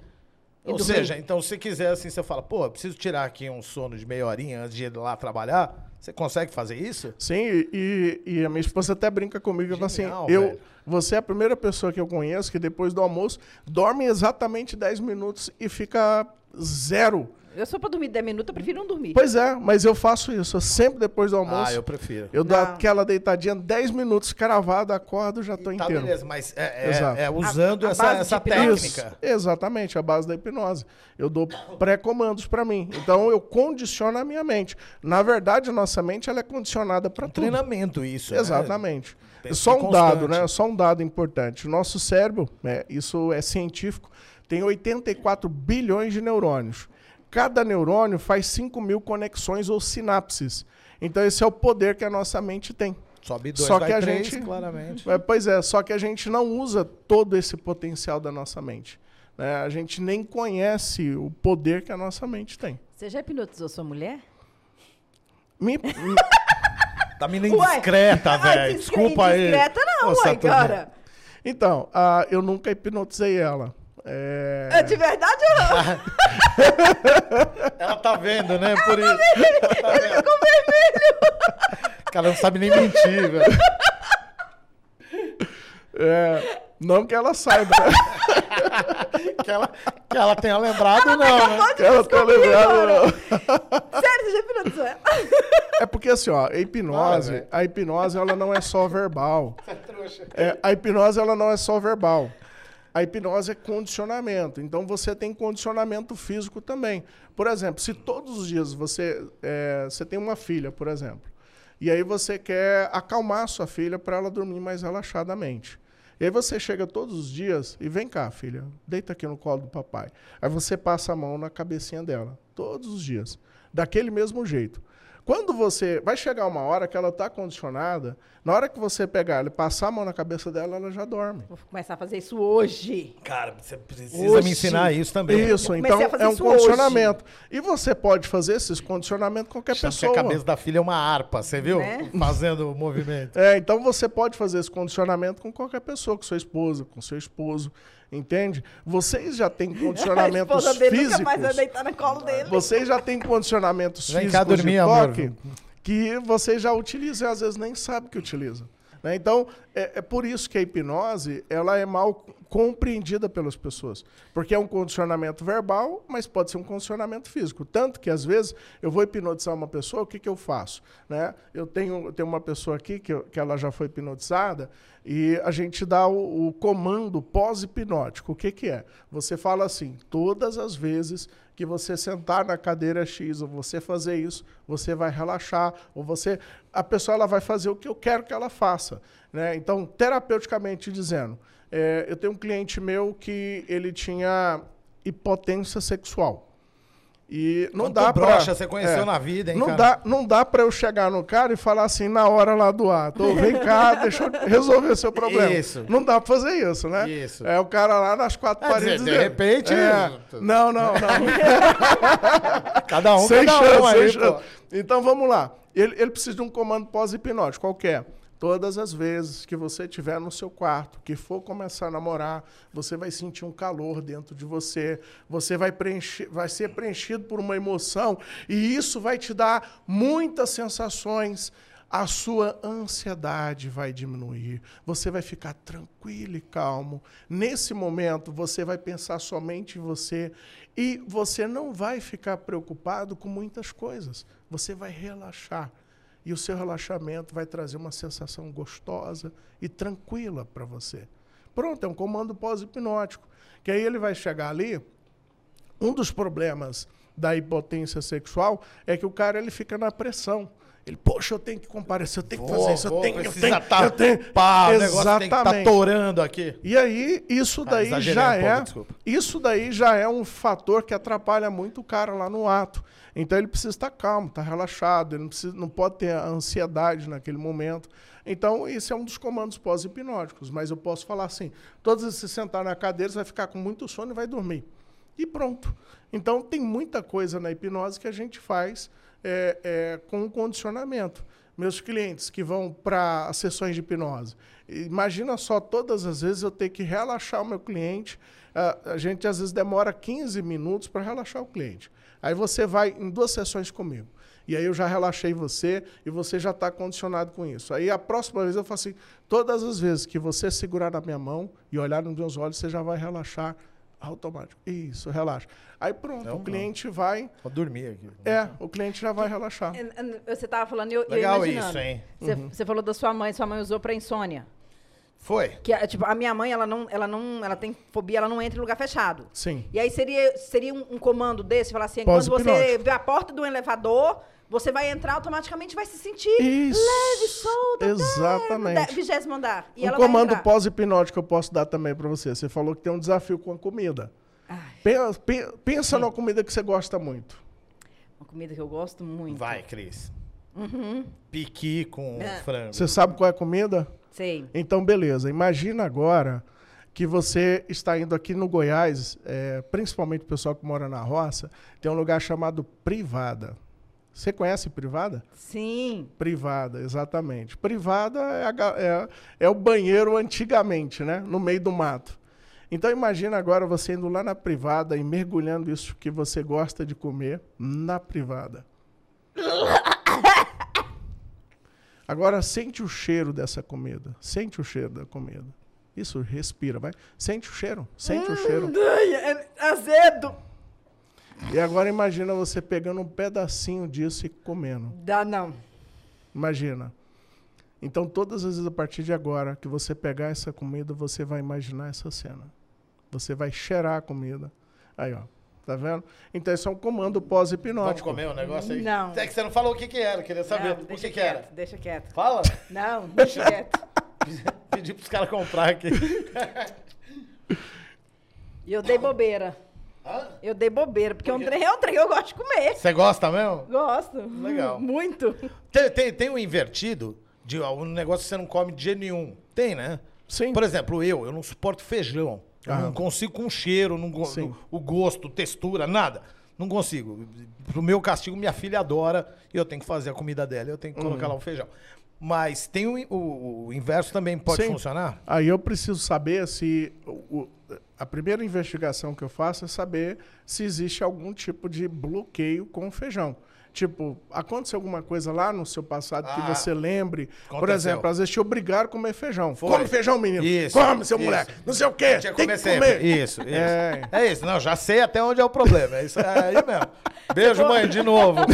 Ou seja, então se quiser assim, você fala, pô, eu preciso tirar aqui um sono de meia horinha antes de ir lá trabalhar. Você consegue fazer isso? Sim, e, e a minha esposa até brinca comigo e fala assim: Genial, eu, velho. você é a primeira pessoa que eu conheço que depois do almoço dorme exatamente 10 minutos e fica zero. Eu sou pra dormir 10 minutos, eu prefiro não dormir. Pois é, mas eu faço isso. Eu sempre depois do almoço. Ah, eu prefiro. Eu dou Não. aquela deitadinha, 10 minutos cravado, acordo, já tô Tá, inteiro. beleza, mas é, é- Exato. é usando A- a essa, base de essa hipnose? técnica. Exatamente, a base da hipnose. Eu dou pré-comandos para mim. Então eu condiciono a minha mente. Na verdade, a nossa mente ela é condicionada para Um tudo. treinamento isso. né? Exatamente. Pensa Só que um constante. dado, né? Só um dado importante. O nosso cérebro, né, isso é científico, tem 84 bilhões de neurônios. Cada neurônio faz 5 mil conexões ou sinapses. Então esse é o poder que a nossa mente tem. Sobe dois, Só vai que a três, gente- claramente. É, Pois é, só que a gente não usa todo esse potencial da nossa mente. né? A gente nem conhece o poder que a nossa mente tem. Você já hipnotizou sua mulher? Me- Tá me indiscreta, ai, velho. discre- Desculpa aí. Indiscreta não, ué, Saturnino. cara. então, ah, eu nunca hipnotizei ela. É, É de verdade ou não? Ela tá vendo, né? Por isso. Ele ficou vermelho. Cara, não sabe nem mentir, velho. é, não que ela saiba? Que ela, que ela tenha lembrado, não, né? que ela tá lembrando, não. Sério, você já hipnotizou ela? É porque assim, ó, a hipnose, Ah, a hipnose ela não é só verbal. É, a hipnose ela não é só verbal. A hipnose é condicionamento. Então você tem condicionamento físico também. Por exemplo, se todos os dias você, é, você tem uma filha, por exemplo, e aí você quer acalmar sua filha para ela dormir mais relaxadamente. E aí você chega todos os dias e vem cá, filha, deita aqui no colo do papai. Aí você passa a mão na cabecinha dela, todos os dias, daquele mesmo jeito. Quando você. Vai chegar uma hora que ela está condicionada, na hora que você pegar ela e passar a mão na cabeça dela, ela já dorme. Vou começar a fazer isso hoje. Cara, você precisa Hoje. me ensinar isso também. Isso, então é um condicionamento. E você pode fazer esses condicionamentos com qualquer Achando que pessoa. a cabeça da filha é uma harpa, você viu? Né? Fazendo o movimento. É, então você pode fazer esse condicionamento com qualquer pessoa, com sua esposa, com seu esposo, entende? Vocês já têm a condicionamentos esposa dele físicos. nunca mais vai deitar no colo dele. Vocês já têm condicionamentos Vem físicos cá dormir, de amor. toque que vocês já utilizam e às vezes nem sabem que utilizam. Né? Então, é, é por isso que a hipnose ela é mal compreendida pelas pessoas. Porque é um condicionamento verbal, mas pode ser um condicionamento físico. Tanto que, às vezes, eu vou hipnotizar uma pessoa, o que, que eu faço? Né? Eu tenho, tenho uma pessoa aqui que, que ela já foi hipnotizada e a gente dá o, o comando pós-hipnótico. O que, que é? Você fala assim, todas as vezes que você sentar na cadeira X ou você fazer isso, você vai relaxar, ou você a pessoa ela vai fazer o que eu quero que ela faça, né? Então, terapeuticamente dizendo, é, eu tenho um cliente meu que ele tinha hipotensão sexual. E não Quanto dá pra, você conheceu é, na vida, hein, não cara? dá, não dá para eu chegar no cara e falar assim na hora lá do ato, "Ô, vem cá, deixa eu resolver seu problema. Isso. Não dá pra fazer isso, né? Isso. É o cara lá nas quatro É, paredes. de- de repente- É. Não, não, não. Cada um, sem cada chance, um aí, sem chance. Então vamos lá. Ele, ele precisa de um comando pós-hipnótico, qualquer. Todas as vezes que você estiver no seu quarto, que for começar a namorar, você vai sentir um calor dentro de você, você vai, preencher, vai ser preenchido por uma emoção, e isso vai te dar muitas sensações a sua ansiedade vai diminuir, você vai ficar tranquilo e calmo. Nesse momento, você vai pensar somente em você e você não vai ficar preocupado com muitas coisas. Você vai relaxar. E o seu relaxamento vai trazer uma sensação gostosa e tranquila para você. Pronto, é um comando pós-hipnótico. Que aí ele vai chegar ali. Um dos problemas da hipotência sexual é que o cara ele fica na pressão. Ele, poxa, eu tenho que comparecer, eu tenho que fazer isso, eu tenho, eu tenho, tá, eu tenho. Pá, o negócio tem que tá torando aqui. E aí, isso Ah, daí exagerei já um é. pouco, isso daí já é um fator que atrapalha muito o cara lá no ato. Então ele precisa estar calmo, estar relaxado, ele não, precisa, não pode ter ansiedade naquele momento. Então, esse é um dos comandos pós-hipnóticos. Mas eu posso falar assim: vezes que você sentar na cadeira, você vai ficar com muito sono e vai dormir. E pronto. Então, tem muita coisa na hipnose que a gente faz é, é, com o condicionamento. Meus clientes que vão para as sessões de hipnose, imagina só todas as vezes eu ter que relaxar o meu cliente. Ah, a gente às vezes demora 15 minutos para relaxar o cliente. Aí você vai em duas sessões comigo. E aí eu já relaxei você e você já está condicionado com isso. Aí a próxima vez eu falo assim: todas as vezes que você segurar na minha mão e olhar nos meus olhos, você já vai relaxar automático. Isso, relaxa. Aí pronto, Não, o cliente vai. Vou dormir aqui. É, o cliente já vai relaxar. É, Você tava falando, eu, eu Legal imaginando. isso, hein? Você, Uhum. você falou da sua mãe, sua mãe usou pra insônia. Foi. Que, é, tipo, a minha mãe, ela não, ela não, ela tem fobia, ela não entra em lugar fechado. Sim. E aí seria, seria um, um comando desse, falar assim, quando você vê a porta do elevador, você vai entrar automaticamente, vai se sentir Isso. leve, solta, Exatamente. vigésimo andar. E um ela vai comando pós-hipnótico que eu posso dar também para você. Você falou que tem um desafio com a comida. Pensa, pe- pensa numa comida que você gosta muito. uma comida que eu gosto muito. Vai, Cris. Uhum. Piqui com É. frango. Você sabe qual é a comida? Sei. Então, beleza. Imagina agora que você está indo aqui no Goiás, é, principalmente o pessoal que mora na roça, tem um lugar chamado Privada. Você conhece Privada? Sim. Privada, exatamente. Privada é, a é- é o banheiro antigamente, né? No meio do mato. Então imagina agora você indo lá na privada e mergulhando isso que você gosta de comer na privada. Agora sente o cheiro dessa comida. Sente o cheiro da comida. Isso, respira, vai. Sente o cheiro, sente o cheiro. É azedo. E agora imagina você pegando um pedacinho disso e comendo. Dá não. Imagina. Então, todas as vezes a partir de agora que você pegar essa comida, você vai imaginar essa cena. Você vai cheirar a comida. Aí, ó. Tá vendo? Então, isso é um comando Vamos pós-hipnótico. comer o negócio aí? Não. É que você não falou o que, que era, queria saber. Não, o que, que era? quieto, Deixa quieto. Fala. Não, deixa quieto. Pedi pros caras comprar aqui. E eu dei bobeira. Hã? Eu dei bobeira, porque é um trem, é um trem que eu gosto de comer. Você gosta mesmo? Gosto. Legal. Muito. Tem, tem, tem um invertido de um negócio que você não come de jeito nenhum. Tem, né? Sim. Por exemplo, eu, eu não suporto feijão. Eu Ah. não consigo com cheiro, não go- Sim. o gosto, textura, nada. Não consigo. Pro meu castigo, minha filha adora e eu tenho que fazer a comida dela, eu tenho que colocar Uhum. lá o feijão. Mas tem o, o- o inverso também pode Sim. funcionar? Aí eu preciso saber se. o- a primeira investigação que eu faço é saber se existe algum tipo de bloqueio com o feijão. Tipo, aconteceu alguma coisa lá no seu passado que Ah, você lembre? Por aconteceu. exemplo, às vezes te obrigaram a comer feijão. Foi. Come feijão, menino. Isso, Come, seu isso. moleque. Não sei o quê. Tinha que Tem comer que sempre. comer. Isso, isso. É. É. isso. Não, já sei até onde é o problema. É isso é aí mesmo. Beijo, mãe, de novo.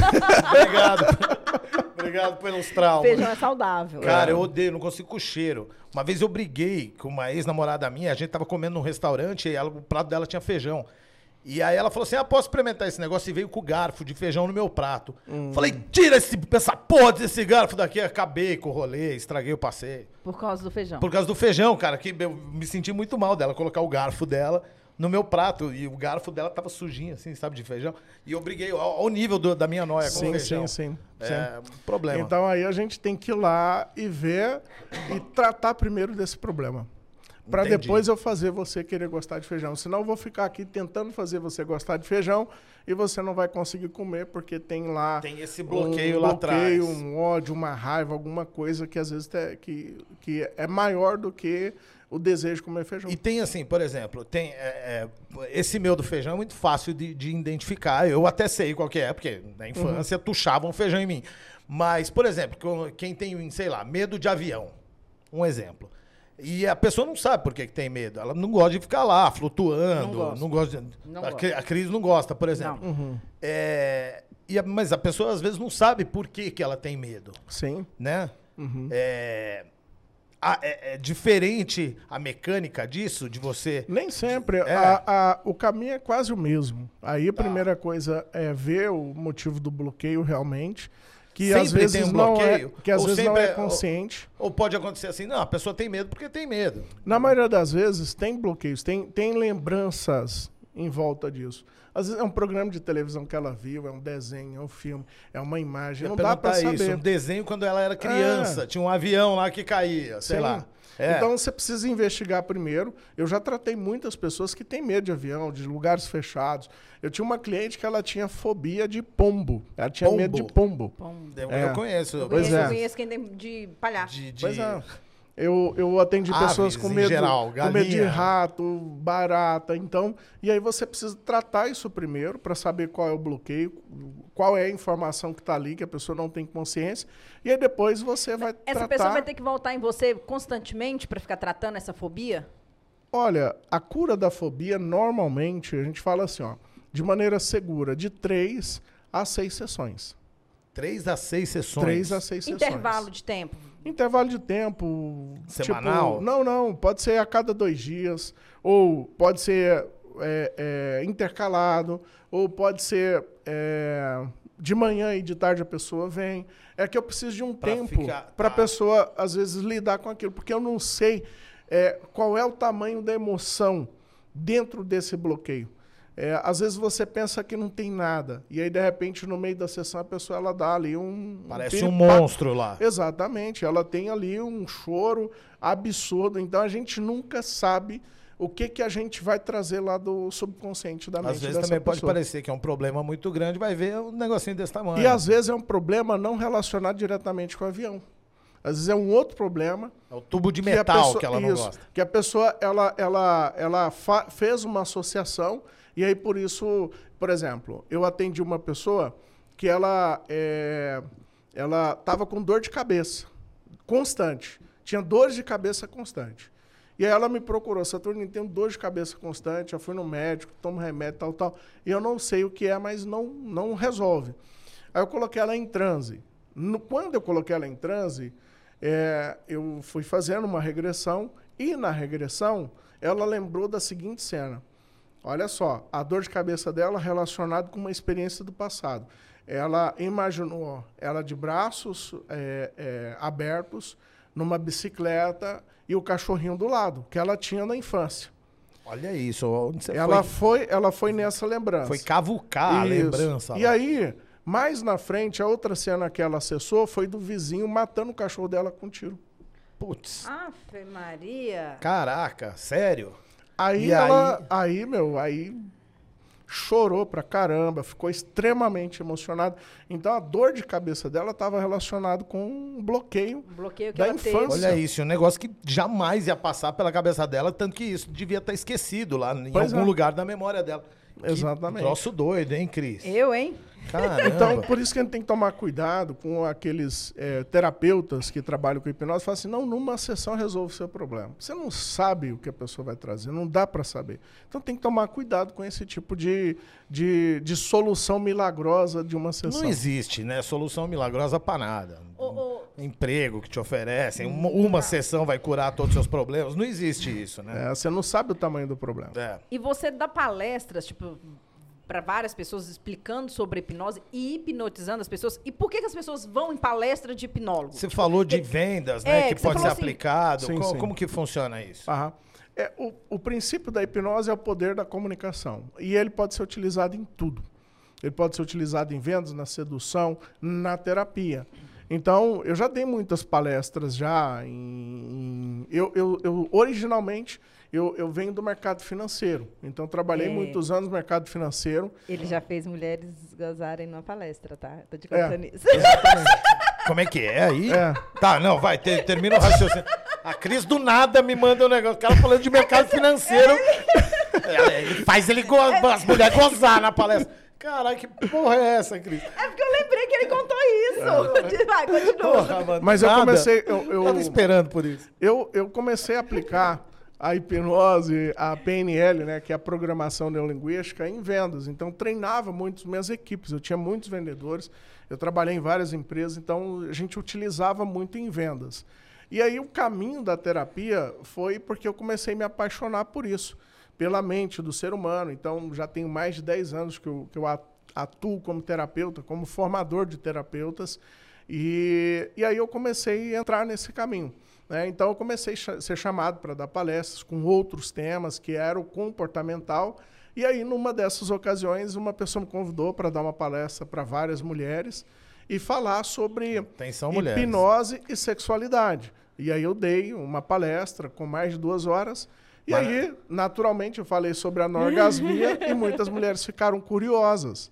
Obrigado. Obrigado pelos traumas. Feijão é saudável. Cara, eu odeio, não consigo com cheiro. Uma vez eu briguei com uma ex-namorada minha, a gente tava comendo num restaurante e ela- o prato dela tinha feijão. E aí ela falou assim: ah, posso experimentar esse negócio? E veio com o garfo de feijão no meu prato. Falei, tira esse, essa porra desse garfo daqui. Acabei com o rolê, estraguei o passeio. Por causa do feijão. Por causa do feijão, cara, que eu me senti muito mal dela colocar o garfo dela no meu prato. E o garfo dela tava sujinho, assim, sabe, de feijão. E eu briguei ao, ao nível do- da minha noia com o Sim, feijão. sim, sim, É um problema. Então aí a gente tem que ir lá e ver e tratar primeiro desse problema. Para depois eu fazer você querer gostar de feijão. Senão eu vou ficar aqui tentando fazer você gostar de feijão e você não vai conseguir comer porque tem lá Tem esse bloqueio um lá bloqueio, atrás. um ódio, uma raiva, alguma coisa que às vezes te- que, que é maior do que o desejo de comer feijão. E tem assim, por exemplo, tem é, é, esse meu do feijão é muito fácil de, de identificar. Eu até sei qual que é, porque na infância tuchavam feijão em mim. Mas, por exemplo, quem tem, sei lá, medo de avião, um exemplo. E a pessoa não sabe por que, que tem medo. Ela não gosta de ficar lá, flutuando. Não Não gosta. gosta de- Não a, gosta. A Cris não gosta, por exemplo. Uhum. É, e a- mas a pessoa às vezes não sabe por que, que ela tem medo Sim. né? Uhum. É, é- é diferente a mecânica disso, de você. Nem sempre. É. A- a- o caminho é quase o mesmo. Aí a Tá. primeira coisa é ver o motivo do bloqueio realmente. Que Sempre às vezes tem um não bloqueio? é, que às Ou vezes não é é- consciente. Ou pode acontecer assim, não, a pessoa tem medo porque tem medo. Na maioria das vezes tem bloqueios, tem, tem lembranças em volta disso. Às vezes é um programa de televisão que ela viu, é um desenho, é um filme, é uma imagem. Eu não dá pra perguntar saber. isso, um desenho quando ela era criança, tinha um avião lá que caía, sei Sim. lá. É. Então você precisa investigar primeiro. Eu já tratei muitas pessoas que têm medo de avião, de lugares fechados. Eu tinha uma cliente que ela tinha fobia de pombo. Ela tinha Pombo? medo de pombo. eu, é. eu conheço. Eu Pois conheço, é. eu conheço quem tem de palhaço. De, de- Pois é. Eu, eu atendi Aves, pessoas com em medo, geral, com medo de rato, barata. Então, e aí você precisa tratar isso primeiro para saber qual é o bloqueio, qual é a informação que está ali, que a pessoa não tem consciência. E aí depois você vai Essa tratar. pessoa vai ter que voltar em você constantemente pra ficar tratando essa fobia? Olha, a cura da fobia, normalmente, a gente fala assim, ó, de maneira segura, de três a seis sessões. Três a seis sessões. Três a seis Intervalo sessões. de tempo. Intervalo de tempo. Semanal? Tipo, não, não. Pode ser a cada dois dias. Ou pode ser é, é, intercalado. Ou pode ser é, de manhã e de tarde a pessoa vem. É que eu preciso de um Pra tempo para a tá. pessoa, às vezes, lidar com aquilo. Porque eu não sei é, qual é o tamanho da emoção dentro desse bloqueio. É, às vezes você pensa que não tem nada. E aí, de repente, no meio da sessão, a pessoa ela dá ali um. Parece um piripaque. monstro lá. Exatamente, ela tem ali um choro absurdo, então a gente nunca sabe o que que a gente vai trazer lá do subconsciente da mente Às vezes também pode pessoa. parecer que é um problema muito grande, vai ver um negocinho desse tamanho. E às vezes é um problema não relacionado diretamente com o avião. Às vezes é um outro problema É o tubo de que metal pessoa- que ela não isso, gosta. Que a pessoa ela, ela, ela fez uma associação e aí por isso, por exemplo, eu atendi uma pessoa que ela é, ela estava com dor de cabeça constante, tinha dores de cabeça constante. E aí ela me procurou, Saturno, eu tenho dor de cabeça constante, já fui no médico, tomo remédio, tal, tal. E eu não sei o que é, mas não, não resolve. Aí eu coloquei ela em transe. No- quando eu coloquei ela em transe, é, eu fui fazendo uma regressão e na regressão ela lembrou da seguinte cena. Olha só, a dor de cabeça dela relacionada com uma experiência do passado. Ela imaginou ela de braços é, é, abertos numa bicicleta e o cachorrinho do lado, que ela tinha na infância. Olha isso, onde você Ela foi, foi, ela foi nessa lembrança. foi cavucar a Isso. lembrança. E lá. aí, mais na frente, a outra cena que ela acessou foi do vizinho matando o cachorro dela com um tiro. Putz, Ave Maria. caraca, sério? Aí E ela, aí? meu, aí chorou pra caramba, ficou extremamente emocionada. Então a dor de cabeça dela estava relacionada com um bloqueio. Um bloqueio que Da ela infância. teve. Olha isso, um negócio que jamais ia passar pela cabeça dela, tanto que isso devia estar esquecido lá em Pois algum é. lugar da memória dela. Que Exatamente. troço doido, hein, Cris? Eu, hein? Caramba. Então, por isso que a gente tem que tomar cuidado com aqueles eh, terapeutas que trabalham com hipnose. Falam assim, não, numa sessão resolve o seu problema. Você não sabe o que a pessoa vai trazer, não dá para saber. Então tem que tomar cuidado com esse tipo de, de, de solução milagrosa de uma sessão. Não existe, né? Solução milagrosa pra nada. Ô, ô, Emprego que te oferecem, uma, uma sessão vai curar todos os seus problemas. Não existe isso, né? É, você não sabe o tamanho do problema. É. E você dá palestras, tipo, para várias pessoas explicando sobre hipnose e hipnotizando as pessoas. E por que, que as pessoas vão em palestra de hipnólogo? Você falou de vendas, né? É, que que você pode ser assim- aplicado. Sim, Co- sim. Como que funciona isso? Aham. É, o, o princípio da hipnose é o poder da comunicação. E ele pode ser utilizado em tudo. Ele pode ser utilizado em vendas, na sedução, na terapia. Então, eu já dei muitas palestras já em, assim, eu, eu, eu originalmente eu, eu venho do mercado financeiro. Então trabalhei É. muitos anos no mercado financeiro. Ele já fez mulheres gozarem numa palestra, tá? Tô te É. contando isso. Como é que é aí? É. Tá, não, vai, ter, termina o raciocínio. A Cris do nada me manda um negócio. O cara falando de mercado financeiro. É, Ele faz ele go as mulheres gozar na palestra. Caralho, que porra é essa, Cris? É porque eu lembrei que ele contou isso. Vai, continua. Porra, mano. Mas eu comecei. Eu, eu, Tava esperando por isso. eu, eu comecei a aplicar a hipnose, a PNL, né, que é a programação neurolinguística, em vendas. Então, treinava muitas minhas equipes. Eu tinha muitos vendedores, eu trabalhei em várias empresas, então a gente utilizava muito em vendas. E aí o caminho da terapia foi porque eu comecei a me apaixonar por isso, pela mente do ser humano. Então, já tenho mais de 10 anos que eu, que eu atuo como terapeuta, como formador de terapeutas. E, e aí eu comecei a entrar nesse caminho. Né? Então eu comecei a ser chamado para dar palestras com outros temas, que era o comportamental. E aí, numa dessas ocasiões, uma pessoa me convidou para dar uma palestra para várias mulheres e falar sobre Atenção, mulheres. hipnose e sexualidade. E aí eu dei uma palestra com mais de duas horas. E Mas- aí, naturalmente, eu falei sobre a anorgasmia e muitas mulheres ficaram curiosas.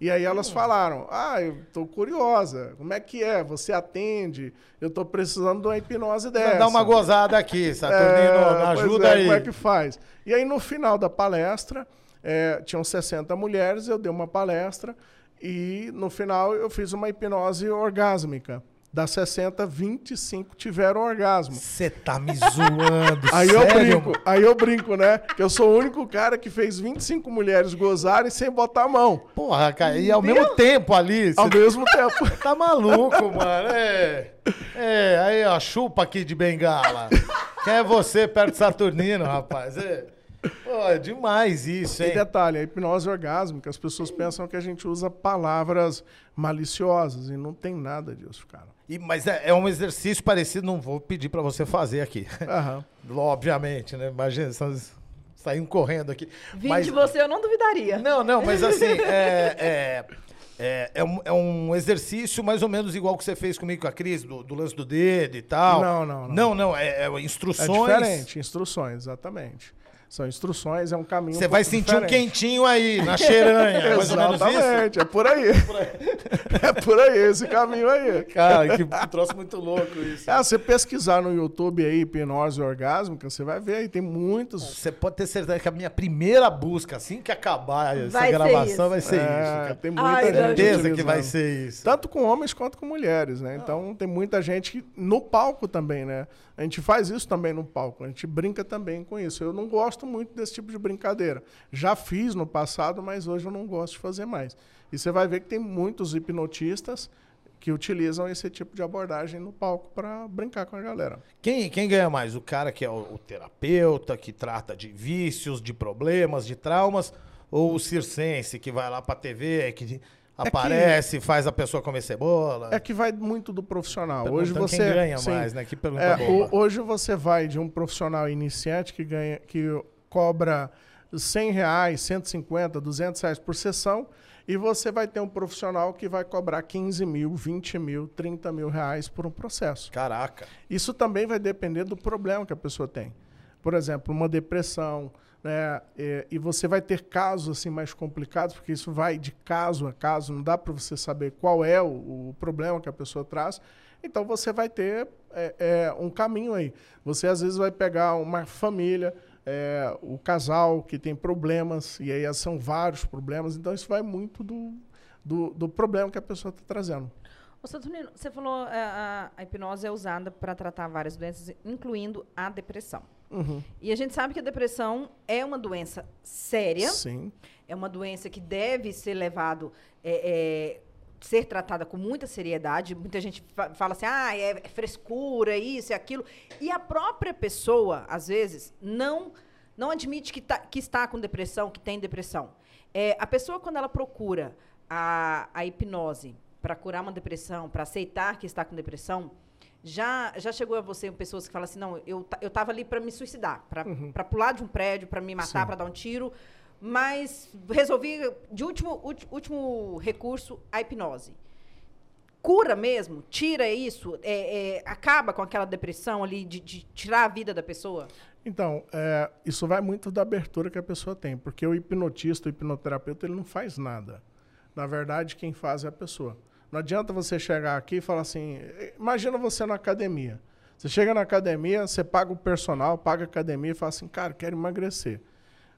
E aí elas falaram: Ah, eu tô curiosa. Como é que é? Você atende? Eu tô precisando de uma hipnose dessa. Dá uma gozada aqui, Saturnino. É, ajuda é, aí. Como é que faz? E aí, no final da palestra, é, tinham 60 mulheres, eu dei uma palestra e, no final, eu fiz uma hipnose orgásmica. Das 60, 25 tiveram orgasmo. Você tá me zoando, Aí eu sério? brinco, aí eu brinco, né? Que eu sou o único cara que fez 25 mulheres gozarem sem botar a mão. Porra, cara, e ao mesmo tempo ali, Ao mesmo tempo. tá maluco, mano. É, é, aí, ó, chupa aqui de bengala. Quem é você perto de Saturnino, rapaz? É, pô, é demais isso, E hein? detalhe, a hipnose orgásmica, as pessoas pensam que a gente usa palavras maliciosas e não tem nada disso, cara. E- mas é, é um exercício parecido, não vou pedir pra você fazer aqui. Aham. Obviamente, né? Imagina, vocês saíram correndo aqui. Vindo Mas- de você, eu não duvidaria. Não, não, mas assim, é, é, é, é um, é um exercício mais ou menos igual que você fez comigo com a Cris, do, do lance do dedo e tal. Não, não, não. Não, não, é, é É instruções. diferente, instruções, exatamente. São instruções, é um caminho. Você um vai sentir um diferente. quentinho aí, na cheiranha. mais ou menos isso? Exatamente, é por aí. é por aí, esse caminho aí. Cara, que troço muito louco isso. É, você pesquisar no YouTube aí, hipnose orgásmica, você vai ver aí, tem muitos. Você pode ter certeza que a minha primeira busca, assim que acabar essa Vai ser gravação, isso. vai ser É, isso. tem muita Ai, gente. Certeza que vai ser isso. Tanto com homens quanto com mulheres, né? Então tem muita gente que no palco também, né? A gente faz isso também no palco, a gente brinca também com isso. Eu não gosto muito desse tipo de brincadeira. Já fiz no passado, mas hoje eu não gosto de fazer mais. E você vai ver que tem muitos hipnotistas que utilizam esse tipo de abordagem no palco para brincar com a galera. Quem, quem ganha mais? O cara que é o, o terapeuta, que trata de vícios, de problemas, de traumas, ou o circense que vai lá pra TV, que aparece, faz a pessoa comer cebola? É que vai muito do profissional. Hoje você quem ganha sim. mais, né? Que pergunta É, boba. o- hoje você vai de um profissional iniciante que ganha, que cobra 100 reais, 150, 200 reais por sessão, e você vai ter um profissional que vai cobrar 15 mil, 20 mil, 30 mil reais por um processo. Caraca. Isso também vai depender do problema que a pessoa tem. Por exemplo, uma depressão, né? E, e você vai ter casos assim mais complicados, porque isso vai de caso a caso, não dá para você saber qual é o, o problema que a pessoa traz. Então você vai ter é, é, um caminho aí. Você às vezes vai pegar uma família, é, o casal que tem problemas, e aí são vários problemas, então isso vai muito do, do, do problema que a pessoa está trazendo. Ô, Saturnino, você falou é, a, a hipnose é usada para tratar várias doenças, incluindo a depressão. Uhum. E a gente sabe que a depressão é uma doença séria, Sim. é uma doença que deve ser levado, é, é, ser tratada com muita seriedade. Muita gente fa- fala assim, ah, é, é frescura, isso e aquilo. E a própria pessoa, às vezes, não, não admite que, tá- que está com depressão, que tem depressão. É, a pessoa, quando ela procura a, a hipnose para curar uma depressão, para aceitar que está com depressão, já, já chegou a você pessoas que falam assim, não, eu, eu tava ali para me suicidar, para pular de um prédio, para me matar, para dar um tiro, mas resolvi, de último, último recurso, a hipnose. cura mesmo? Tira isso? É, é, acaba com aquela depressão ali de, de tirar a vida da pessoa? Então, é, isso vai muito da abertura que a pessoa tem, porque o hipnotista, o hipnoterapeuta, ele não faz nada. Na verdade, quem faz é a pessoa. Não adianta você chegar aqui e falar assim, imagina você na academia. Você chega na academia, você paga o personal, paga a academia e fala assim, cara, quero emagrecer.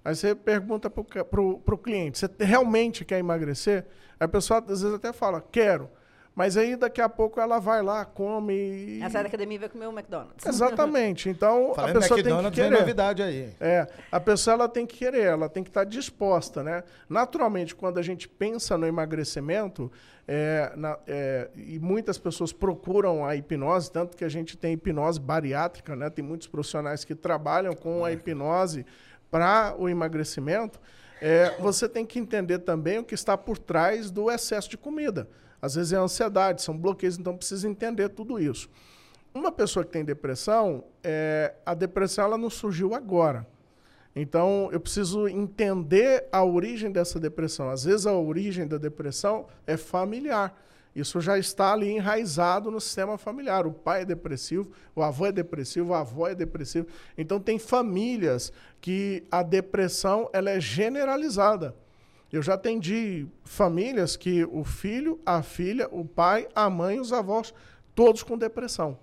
Aí você pergunta para o cliente, você realmente quer emagrecer? Aí a pessoa às vezes até fala, quero. Mas aí daqui a pouco ela vai lá, come. E... Ela sai da academia e vai comer um McDonald's. Exatamente. Então Falando a pessoa tem que querer. novidade aí. É, a pessoa ela tem que querer, ela tem que estar disposta, né? Naturalmente, quando a gente pensa no emagrecimento, é, na, é, e muitas pessoas procuram a hipnose, tanto que a gente tem hipnose bariátrica, né? Tem muitos profissionais que trabalham com a hipnose para o emagrecimento. É, você tem que entender também o que está por trás do excesso de comida. Às vezes é ansiedade, são bloqueios, então precisa entender tudo isso. Uma pessoa que tem depressão, é, a depressão ela não surgiu agora. Então, eu preciso entender a origem dessa depressão. Às vezes, a origem da depressão é familiar. Isso já está ali enraizado no sistema familiar. O pai é depressivo, o avô é depressivo, a avó é depressiva. Então, tem famílias que a depressão ela é generalizada. Eu já atendi famílias que o filho, a filha, o pai, a mãe, os avós, todos com depressão.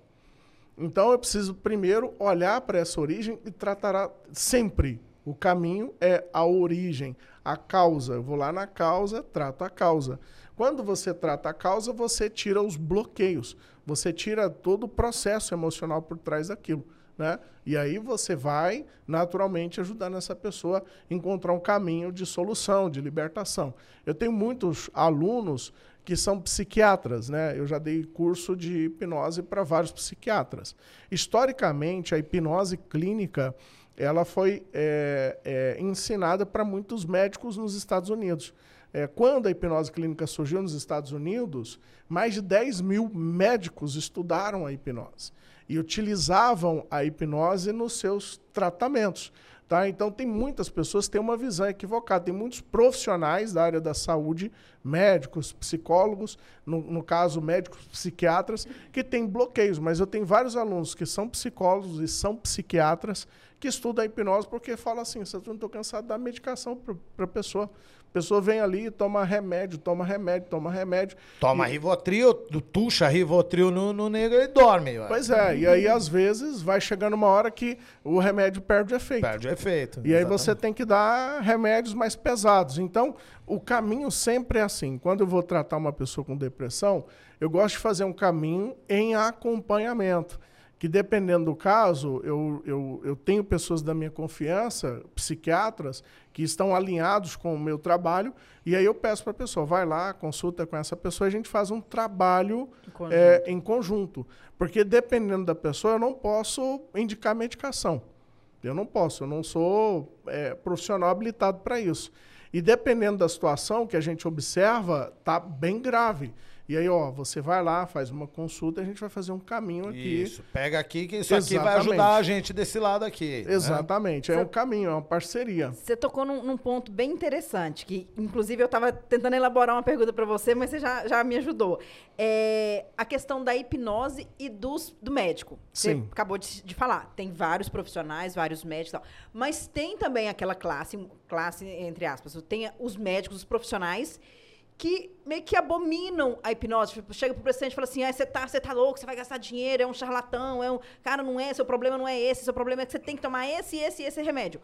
Então eu preciso primeiro olhar para essa origem e tratar sempre. O caminho é a origem, a causa. Eu vou lá na causa, trato a causa. Quando você trata a causa, você tira os bloqueios, você tira todo o processo emocional por trás daquilo. Né? E aí você vai naturalmente ajudando essa pessoa a encontrar um caminho de solução, de libertação. Eu tenho muitos alunos que são psiquiatras, né? Eu já dei curso de hipnose para vários psiquiatras. Historicamente, a hipnose clínica ela foi é, é, ensinada para muitos médicos nos Estados Unidos. É, quando a hipnose clínica surgiu nos Estados Unidos, mais de 10 mil médicos estudaram a hipnose e utilizavam a hipnose nos seus tratamentos. Tá? Então, tem muitas pessoas que têm uma visão equivocada. Tem muitos profissionais da área da saúde, médicos, psicólogos, no, no caso, médicos psiquiatras, que têm bloqueios. Mas eu tenho vários alunos que são psicólogos e são psiquiatras que estudam a hipnose porque falam assim: eu não estou cansado de dar medicação para a pessoa pessoa vem ali, toma remédio, toma remédio, toma remédio. Toma e... Rivotril, tuxa Rivotril no, no negro e dorme. Pois é, e aí às vezes vai chegando uma hora que o remédio perde o efeito. Perde o efeito. E exatamente. aí você tem que dar remédios mais pesados. Então, o caminho sempre é assim. Quando eu vou tratar uma pessoa com depressão, eu gosto de fazer um caminho em acompanhamento que dependendo do caso, eu, eu, eu tenho pessoas da minha confiança, psiquiatras, que estão alinhados com o meu trabalho, e aí eu peço para a pessoa, vai lá, consulta com essa pessoa, a gente faz um trabalho em conjunto. É, em conjunto. Porque dependendo da pessoa, eu não posso indicar medicação. Eu não posso, eu não sou é, profissional habilitado para isso. E dependendo da situação que a gente observa, está bem grave. E aí, ó, você vai lá, faz uma consulta, a gente vai fazer um caminho aqui. Isso, pega aqui que isso Exatamente. aqui vai ajudar a gente desse lado aqui. Né? Exatamente, né? é um caminho, é uma parceria. Você tocou num, num ponto bem interessante, que inclusive eu estava tentando elaborar uma pergunta para você, mas você já, já me ajudou. É a questão da hipnose e dos, do médico. Você Sim. acabou de, de falar, tem vários profissionais, vários médicos e tal, mas tem também aquela classe, classe entre aspas, tem os médicos, os profissionais que meio que abominam a hipnose. Tipo, chega pro paciente e fala assim: ah, você tá, você tá louco, você vai gastar dinheiro, é um charlatão, é um. Cara, não é, seu problema não é esse, seu problema é que você tem que tomar esse, esse e esse remédio.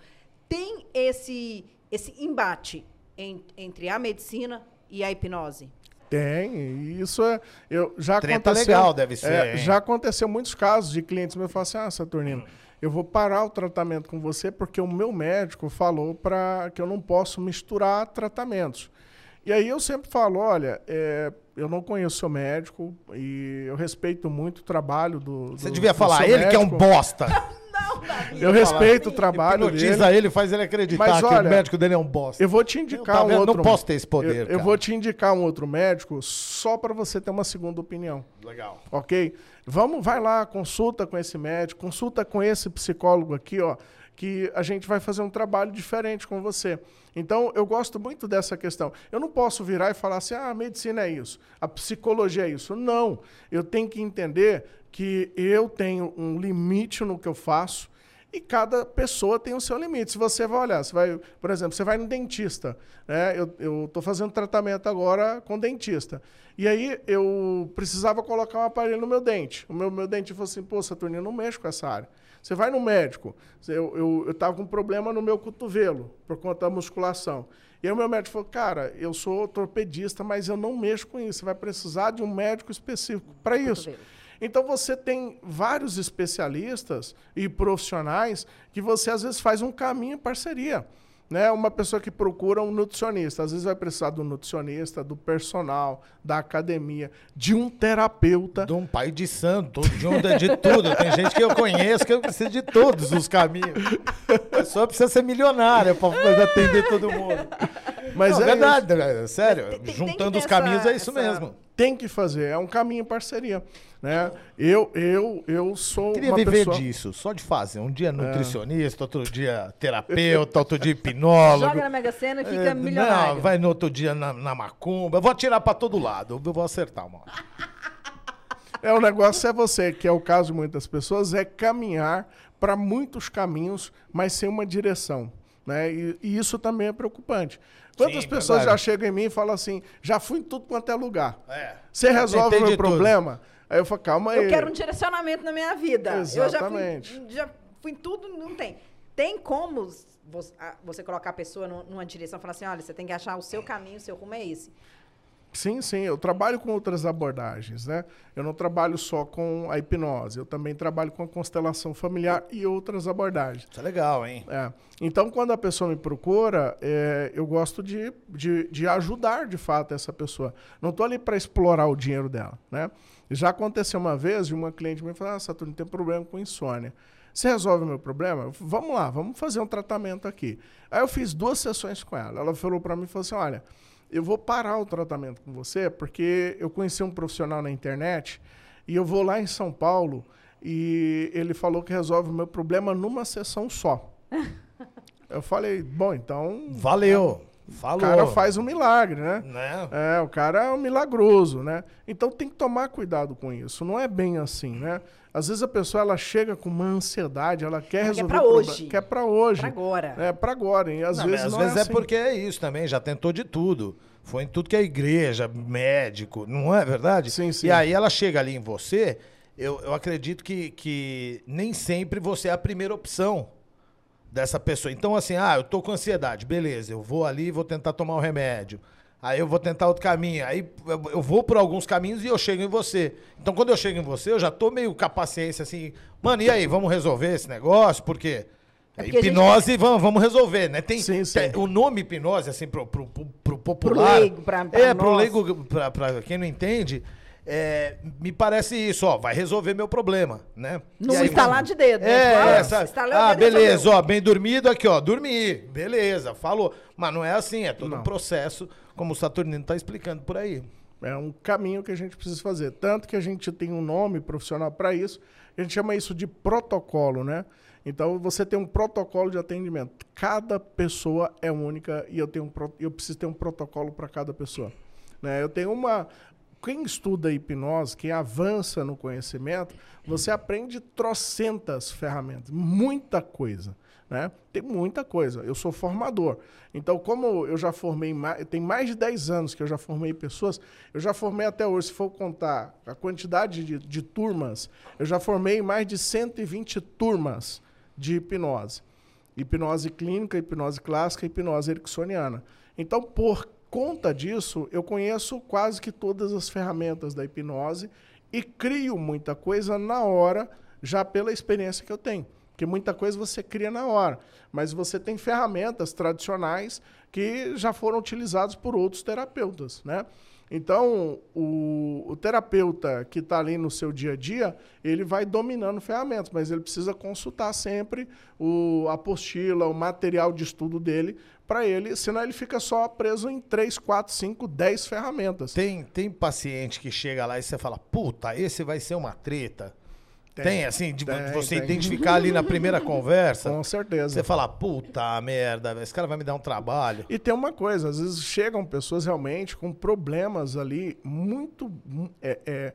Tem esse, esse embate em, entre a medicina e a hipnose? Tem, isso é. Eu, já Treta aconteceu, legal, deve ser. É, já aconteceu muitos casos de clientes meus falam assim: ah, Saturnino, eu vou parar o tratamento com você porque o meu médico falou para que eu não posso misturar tratamentos. E aí eu sempre falo, olha, é, eu não conheço seu médico e eu respeito muito o trabalho do. Você do, devia do falar, ele médico. que é um bosta. não, Eu respeito o trabalho Hipnotiza dele. ele, faz ele acreditar Mas, olha, que o médico dele é um bosta. Eu vou te indicar tá um outro. Não posso ter esse poder. Eu, eu vou te indicar um outro médico só para você ter uma segunda opinião. Legal. Ok? Vamos, vai lá, consulta com esse médico, consulta com esse psicólogo aqui, ó que a gente vai fazer um trabalho diferente com você. Então, eu gosto muito dessa questão. Eu não posso virar e falar assim, ah, a medicina é isso, a psicologia é isso. Não. Eu tenho que entender que eu tenho um limite no que eu faço e cada pessoa tem o seu limite. Se você vai olhar, você vai, por exemplo, você vai no dentista, né? Eu estou fazendo tratamento agora com dentista. E aí eu precisava colocar um aparelho no meu dente. O meu, meu dente falou assim, pô, Saturnino, não mexo com essa área. Você vai no médico, eu estava com um problema no meu cotovelo, por conta da musculação. E aí o meu médico falou, cara, eu sou torpedista, mas eu não mexo com isso. Você vai precisar de um médico específico para isso. Então você tem vários especialistas e profissionais que você às vezes faz um caminho em parceria. Né, uma pessoa que procura um nutricionista, às vezes vai precisar do nutricionista, do personal, da academia, de um terapeuta. De um pai de santo, de um de tudo. Tem gente que eu conheço que eu preciso de todos os caminhos. A pessoa precisa ser milionária para atender todo mundo. Mas Não, é verdade, né? sério. Tem, tem, juntando tem os caminhos essa, é isso essa... mesmo. Tem que fazer, é um caminho em parceria. Né? Eu, eu, eu sou Queria uma viver pessoa... disso, só de fazer. Um dia é. nutricionista, é. outro dia terapeuta, outro dia hipnólogo. Joga na Mega Sena e fica é, milionário. Não, vai no outro dia na, na macumba. Eu vou atirar para todo lado, eu vou acertar uma É, o negócio é você, que é o caso de muitas pessoas, é caminhar para muitos caminhos, mas sem uma direção. Né? E, e isso também é preocupante. Quantas Sim, pessoas verdade. já chegam em mim e falam assim, já fui em tudo quanto é lugar. É. Você resolve o meu problema? Tudo. Aí eu falo, calma aí. Eu quero um direcionamento na minha vida. Exatamente. Eu já fui, já fui em tudo, não tem. Tem como você colocar a pessoa numa direção e falar assim, olha, você tem que achar o seu caminho, o seu rumo é esse. Sim, sim. Eu trabalho com outras abordagens, né? Eu não trabalho só com a hipnose. Eu também trabalho com a constelação familiar e outras abordagens. Isso é legal, hein? É. Então, quando a pessoa me procura, é, eu gosto de, de, de, ajudar, de fato, essa pessoa. Não estou ali para explorar o dinheiro dela, né? Já aconteceu uma vez de uma cliente me falar, ah, Saturno, tem problema com insônia. Você resolve o meu problema? Vamos lá, vamos fazer um tratamento aqui. Aí eu fiz duas sessões com ela. Ela falou para mim, falou assim, olha eu vou parar o tratamento com você, porque eu conheci um profissional na internet e eu vou lá em São Paulo e ele falou que resolve o meu problema numa sessão só. eu falei, bom, então. Valeu! Falou. O cara faz um milagre, né? né? É, o cara é um milagroso, né? Então tem que tomar cuidado com isso. Não é bem assim, né? Às vezes a pessoa ela chega com uma ansiedade, ela quer resolver quer pra hoje. Quer para hoje. Pra agora. É, para agora. E às não, vezes às não vezes é, é assim. porque é isso também, já tentou de tudo. Foi em tudo que é igreja, médico, não é verdade? Sim, sim. E aí ela chega ali em você, eu, eu acredito que, que nem sempre você é a primeira opção dessa pessoa. Então, assim, ah, eu tô com ansiedade, beleza, eu vou ali e vou tentar tomar o remédio. Aí eu vou tentar outro caminho. Aí eu vou por alguns caminhos e eu chego em você. Então, quando eu chego em você, eu já tô meio com a paciência assim, mano, e aí, vamos resolver esse negócio? Porque. É hipnose, gente... vamos, vamos resolver, né? Tem, sim, sim. tem, o nome hipnose, assim, pro, pro, pro, pro popular. Pro leigo, pra, pra É, nós. pro leigo, pra, pra quem não entende, é, me parece isso, ó, vai resolver meu problema, né? Não aí, instalar de dedo. Né? É, tipo, ah, ah beleza, ó, bem dormido aqui, ó, dormi, beleza, falou. Mas não é assim, é todo não. um processo, como o Saturnino tá explicando por aí. É um caminho que a gente precisa fazer. Tanto que a gente tem um nome profissional para isso, a gente chama isso de protocolo, né? Então você tem um protocolo de atendimento. Cada pessoa é única e eu, tenho um, eu preciso ter um protocolo para cada pessoa. Né? Eu tenho uma, quem estuda hipnose, quem avança no conhecimento, você aprende trocentas ferramentas, muita coisa. Né? Tem muita coisa. Eu sou formador. Então, como eu já formei, tem mais de 10 anos que eu já formei pessoas, eu já formei até hoje, se for contar a quantidade de, de turmas, eu já formei mais de 120 turmas de hipnose. Hipnose clínica, hipnose clássica, hipnose ericksoniana. Então, por conta disso, eu conheço quase que todas as ferramentas da hipnose e crio muita coisa na hora, já pela experiência que eu tenho. Porque muita coisa você cria na hora, mas você tem ferramentas tradicionais que já foram utilizadas por outros terapeutas, né? Então, o, o terapeuta que está ali no seu dia a dia, ele vai dominando ferramentas, mas ele precisa consultar sempre o, a apostila, o material de estudo dele, para ele, senão ele fica só preso em 3, 4, 5, 10 ferramentas. Tem, tem paciente que chega lá e você fala, puta, esse vai ser uma treta. Tem, assim, de Tem, você tem. identificar ali na primeira conversa. Com certeza. Você fala, puta merda, esse cara vai me dar um trabalho. E tem uma coisa, às vezes chegam pessoas realmente com problemas ali muito mu- é, é,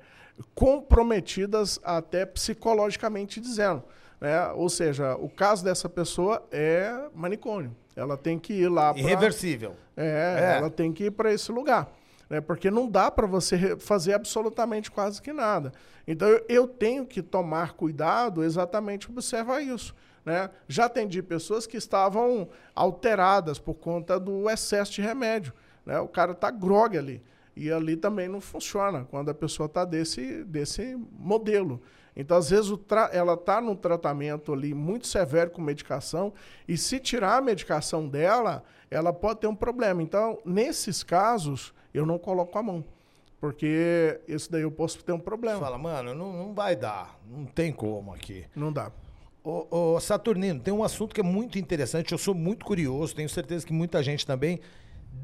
comprometidas até psicologicamente dizendo. Né? Ou seja, o caso dessa pessoa é manicômio. Ela tem que ir lá para Irreversível. É, É. ela tem que ir para esse lugar. Né? Porque não dá para você fazer absolutamente quase que nada. Então eu, eu tenho que tomar cuidado exatamente observar isso. Né? Já atendi pessoas que estavam alteradas por conta do excesso de remédio. Né? O cara está grog ali. E ali também não funciona quando a pessoa está desse, desse modelo. Então, às vezes, ela está num tratamento ali muito severo com medicação, e se tirar a medicação dela, ela pode ter um problema. Então, nesses casos, eu não coloco a mão. Porque isso daí eu posso ter um Você problema. fala, mano, não, não vai dar. Não tem como aqui. Não dá. Ô, ô, Saturnino, tem um assunto que é muito interessante, eu sou muito curioso, tenho certeza que muita gente também,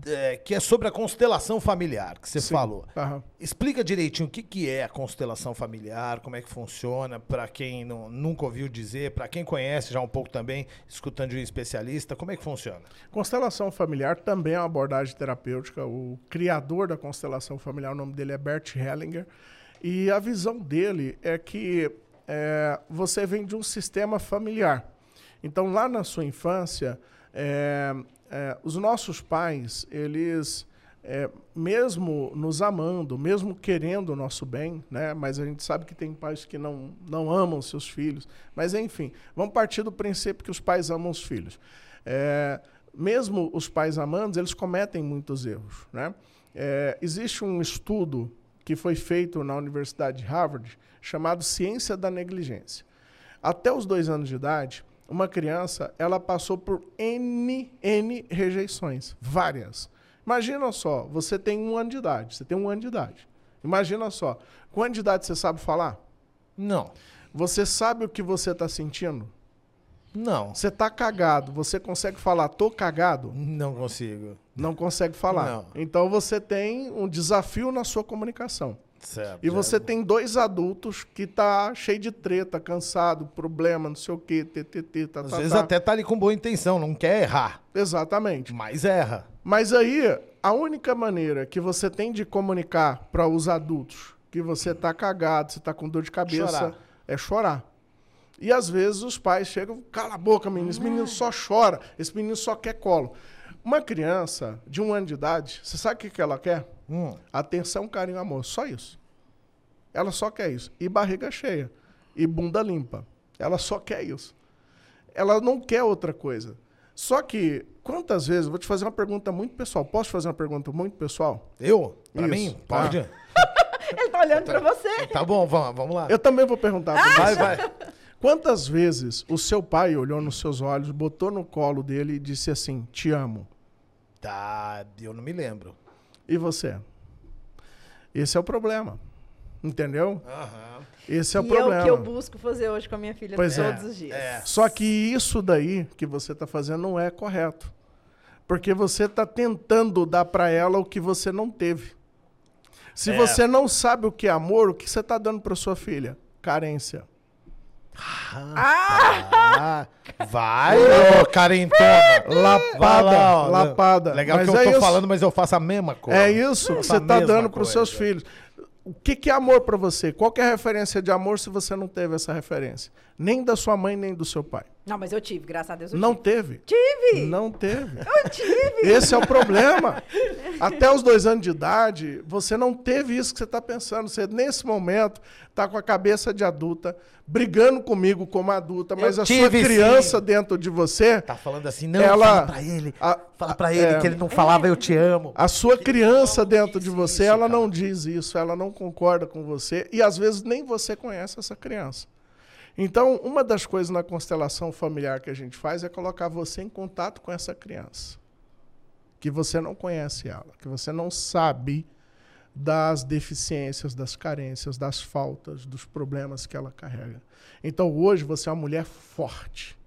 é, que é sobre a constelação familiar, que você Sim. falou. Aham. Explica direitinho o que, que é a constelação familiar, como é que funciona, para quem não- nunca ouviu dizer, para quem conhece já um pouco também, escutando de um especialista, como é que funciona? Constelação familiar também é uma abordagem terapêutica. O criador da constelação familiar, o nome dele é Bert Hellinger. E a visão dele é que é, você vem de um sistema familiar. Então, lá na sua infância, é, é, os nossos pais, eles, é, mesmo nos amando, mesmo querendo o nosso bem, né? mas a gente sabe que tem pais que não, não amam seus filhos. Mas, enfim, vamos partir do princípio que os pais amam os filhos. É, mesmo os pais amandos, eles cometem muitos erros. Né? É, existe um estudo que foi feito na Universidade de Harvard chamado Ciência da Negligência. Até os dois anos de idade, uma criança ela passou por N, N rejeições, várias. Imagina só, você tem um ano de idade, você tem um ano de idade. Imagina só, com ano de idade você sabe falar? Não, Você sabe o que você está sentindo? não, Você está cagado, você consegue falar tô cagado? não consigo. Não consegue falar. Não. Então você tem um desafio na sua comunicação. Certo. E você tem dois adultos que tá cheio de treta, cansado, problema, não sei o quê, TTT, tá, Às tá, vezes tá. até tá ali com boa intenção, não quer errar, Exatamente. mas erra. Mas aí, a única maneira que você tem de comunicar para os adultos que você tá cagado, você tá com dor de cabeça, Chorar. é chorar. E às vezes os pais chegam, cala a boca, menino, esse menino só chora, esse menino só quer colo. Uma criança de um ano de idade, você sabe o que, que ela quer? Hum. Atenção, carinho, amor. Só isso. Ela só quer isso. E barriga cheia. E bunda limpa. Ela só quer isso. Ela não quer outra coisa. Só que, quantas vezes, vou te fazer uma pergunta muito pessoal. Posso te fazer uma pergunta muito pessoal? Eu? Pra Isso, mim? tá. Pode? Ele tá olhando pra você. Tá bom, vamos, vamos lá. Eu também vou perguntar pra Vai, você. vai. Quantas vezes o seu pai olhou nos seus olhos, botou no colo dele e disse assim, te amo? Tá, eu não me lembro. E você? Esse é o problema. Entendeu? Aham. Esse é o e problema. é o que eu busco fazer hoje com a minha filha Pois é. todos os dias. É. Só que isso daí que você está fazendo não é correto. Porque você está tentando dar para ela o que você não teve. Se É. você não sabe o que é amor, o que você está dando para sua filha? Carência. Ah, vai, ô carentona. Lapada, lá, lapada. Legal Mas que eu é tô isso. falando, mas eu faço a mesma coisa. É isso que você mesma dando para os seus coisa. filhos. O que, que é amor para você? Qual que é a referência de amor se você não teve essa referência? Nem da sua mãe, nem do seu pai. Não, mas eu tive, graças a Deus eu Não tive. teve. Tive! Não teve. Eu tive! Esse é o problema. Até os dois anos de idade, você não teve isso que você está pensando. Você, nesse momento, está com a cabeça de adulta, brigando comigo como adulta, mas Eu a sua tive, criança sim. dentro de você, Tá falando assim, não, Ela- fala pra ele. a- fala a- pra ele é. que ele não falava eu te amo. a sua criança dentro de você, isso, ela cara. não diz isso, ela não concorda com você e às vezes nem você conhece essa criança. Então, uma das coisas na constelação familiar que a gente faz é colocar você em contato com essa criança. Que você não conhece ela, que você não sabe das deficiências, das carências, das faltas, dos problemas que ela carrega. Então, hoje você é uma mulher forte.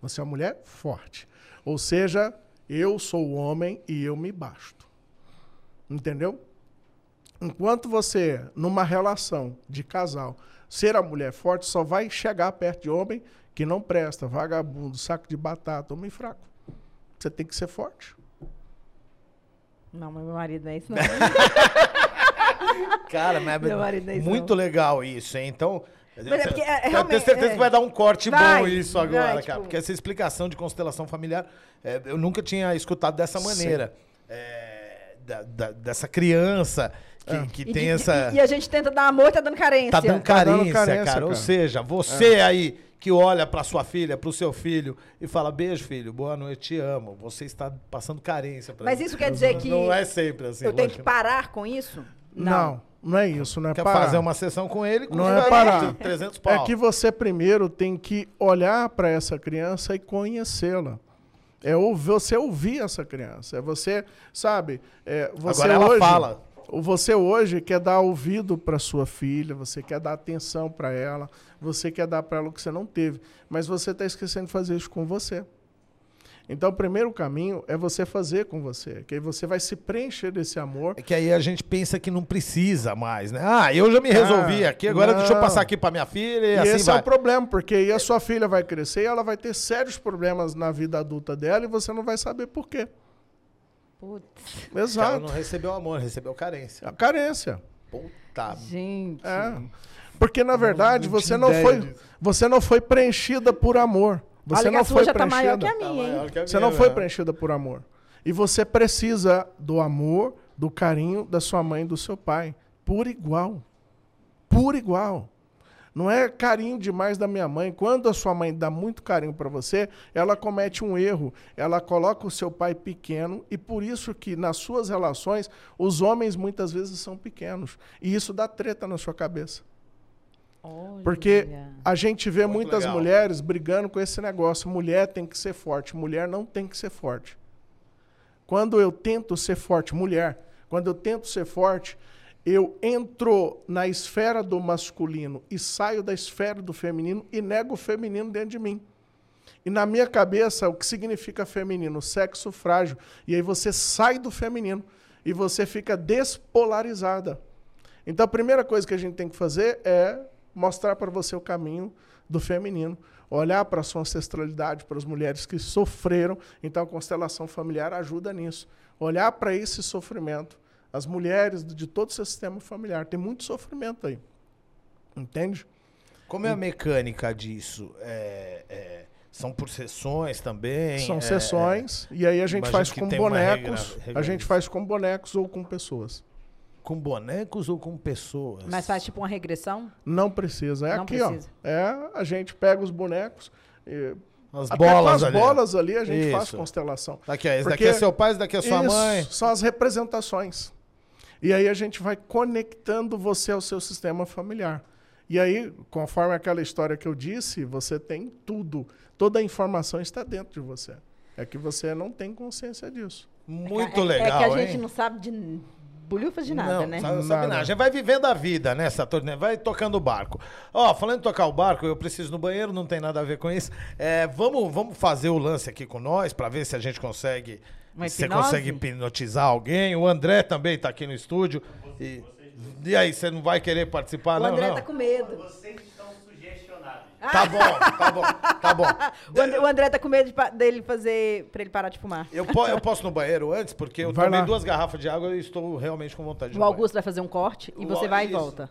Você é uma mulher forte. Ou seja, eu sou homem e eu me basto. Entendeu? Enquanto você, numa relação de casal, Ser a mulher forte só vai chegar perto de homem que não presta, vagabundo, saco de batata, homem fraco. Você tem que ser forte. Não, mas meu marido não é isso, não. Cara, mas Meu marido é isso, muito não. legal isso, hein? Então. Mas é porque, é, eu tenho certeza é. que vai dar um corte Vai, bom isso agora, vai, cara. tipo- Porque essa explicação de constelação familiar, é, eu nunca tinha escutado dessa maneira. É, da- da- dessa criança que, que E tem de- essa. E, e a gente tenta dar amor e tá dando carência. Tá dando Tá dando carência, carência, cara. Ou cara. seja, você aí que olha pra sua filha, pro seu filho e fala: beijo, filho, boa noite, te amo. Você está passando carência pra Mas mim." isso quer dizer que Não é sempre assim. eu tenho que parar com isso? Não, não, é isso, não é Quer parar. fazer uma sessão com ele, Não custa é parar. 300 pau. É que você primeiro tem que olhar para essa criança e conhecê-la. É ou- você ouvir essa criança. É você, sabe? É, você Agora ela hoje, fala. Você hoje quer dar ouvido para sua filha, você quer dar atenção para ela, você quer dar para ela o que você não teve, mas você está esquecendo de fazer isso com você. Então, o primeiro caminho é você fazer com você, que aí você vai se preencher desse amor. É que aí a gente pensa que não precisa mais, né? Ah, eu já me resolvi Ah, aqui, agora deixa eu não. passar aqui pra minha filha e, E assim esse vai. é o problema, porque aí a sua filha vai crescer e ela vai ter sérios problemas na vida adulta dela e você não vai saber por quê. Putz, Ela Exato. não recebeu amor, recebeu carência. A carência. Puta. gente. É. Porque, na verdade, não você tinha não, foi, disso. você não foi preenchida por amor. Você Olha não a foi já tá maior preenchida. que a minha, hein? Você não foi preenchida por amor. E você precisa do amor, do carinho da sua mãe e do seu pai. Por igual. Por igual. Não é carinho demais da minha mãe. Quando a sua mãe dá muito carinho para você, ela comete um erro. Ela coloca o seu pai pequeno e por isso que nas suas relações os homens muitas vezes são pequenos. E isso dá treta na sua cabeça. Porque Olha. a gente vê Muito muitas legal. mulheres brigando com esse negócio. Mulher tem que ser forte, mulher não tem que ser forte. Quando eu tento ser forte, mulher, quando eu tento ser forte, eu entro na esfera do masculino e saio da esfera do feminino e nego o feminino dentro de mim. E na minha cabeça, o que significa feminino? Sexo frágil. E aí você sai do feminino e você fica despolarizada. Então a primeira coisa que a gente tem que fazer é mostrar para você o caminho do feminino, olhar para a sua ancestralidade, para as mulheres que sofreram. Então a constelação familiar ajuda nisso. Olhar para esse sofrimento. As mulheres de todo o seu sistema familiar. Tem muito sofrimento aí. Entende? Como é a mecânica disso? É, é, são por sessões também? São É, sessões. E aí a gente faz com bonecos. regra- regra a gente disso. faz com bonecos ou com pessoas. Com bonecos ou com pessoas? Mas faz tipo uma regressão? Não precisa. É Não aqui, precisa. ó. É, a gente pega os bonecos. e- As até com bolas as ali. bolas ali a gente faz Isso. constelação. Daqui, ó, esse daqui é seu pai, esse daqui é sua Isso, mãe. São as representações. E aí a gente vai conectando você ao seu sistema familiar. E aí, conforme aquela história que eu disse, você tem tudo. Toda a informação está dentro de você. É que você não tem consciência disso. Muito é, legal, É que a gente hein? não sabe de bulhufas de nada, não, né? Sabe, sabe Nada. nada. A gente vai vivendo a vida, né, Saturno? Vai tocando o barco. Ó, falando em tocar o barco, eu preciso ir no banheiro, não tem nada a ver com isso. É, vamos, vamos fazer o lance aqui com nós pra ver se a gente consegue. Você consegue hipnotizar alguém. O André também tá aqui no estúdio. E, e aí, você não vai querer participar, o não? André não? tá com medo. Tá bom, tá bom, tá bom. O André, o André tá com medo de dele fazer. pra ele parar de fumar. Eu, po- eu posso ir no banheiro antes, porque eu Vai tomei lá. duas garrafas de água e estou realmente com vontade de O. Augusto vai fazer um corte e você vai e Isso. volta.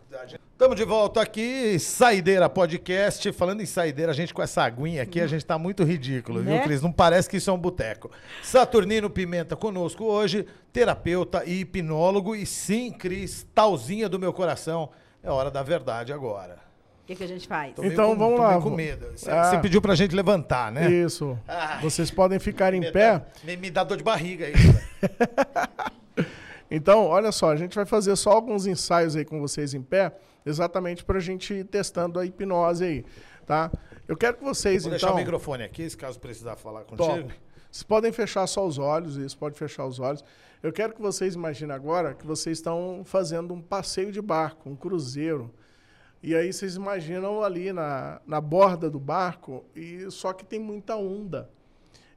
Estamos de volta aqui, Saideira Podcast. Falando em saideira, a gente com essa aguinha aqui, a gente tá muito ridículo, viu, Né? Cris? Não parece que isso é um boteco. Saturnino Pimenta conosco hoje, terapeuta e hipnólogo. E sim, Cris, talzinha do meu coração. É hora da verdade agora. O que, que a gente faz? Tô Então, com- vamos lá, com medo. Você Ah. você pediu pra gente levantar, né? Isso. Ai. Vocês podem ficar em Me pé. dá- Me, me dá dor de barriga aí. cara. Então, olha só, a gente vai fazer só alguns ensaios aí com vocês em pé, exatamente para a gente ir testando a hipnose aí, tá? Eu quero que vocês, Vou então... deixar o microfone aqui, se caso precisar falar Top. contigo. Vocês podem fechar só os olhos, isso pode fechar os olhos. Eu quero que vocês imaginem agora que vocês estão fazendo um passeio de barco, um cruzeiro. E aí vocês imaginam ali na, na borda do barco, e só que tem muita onda.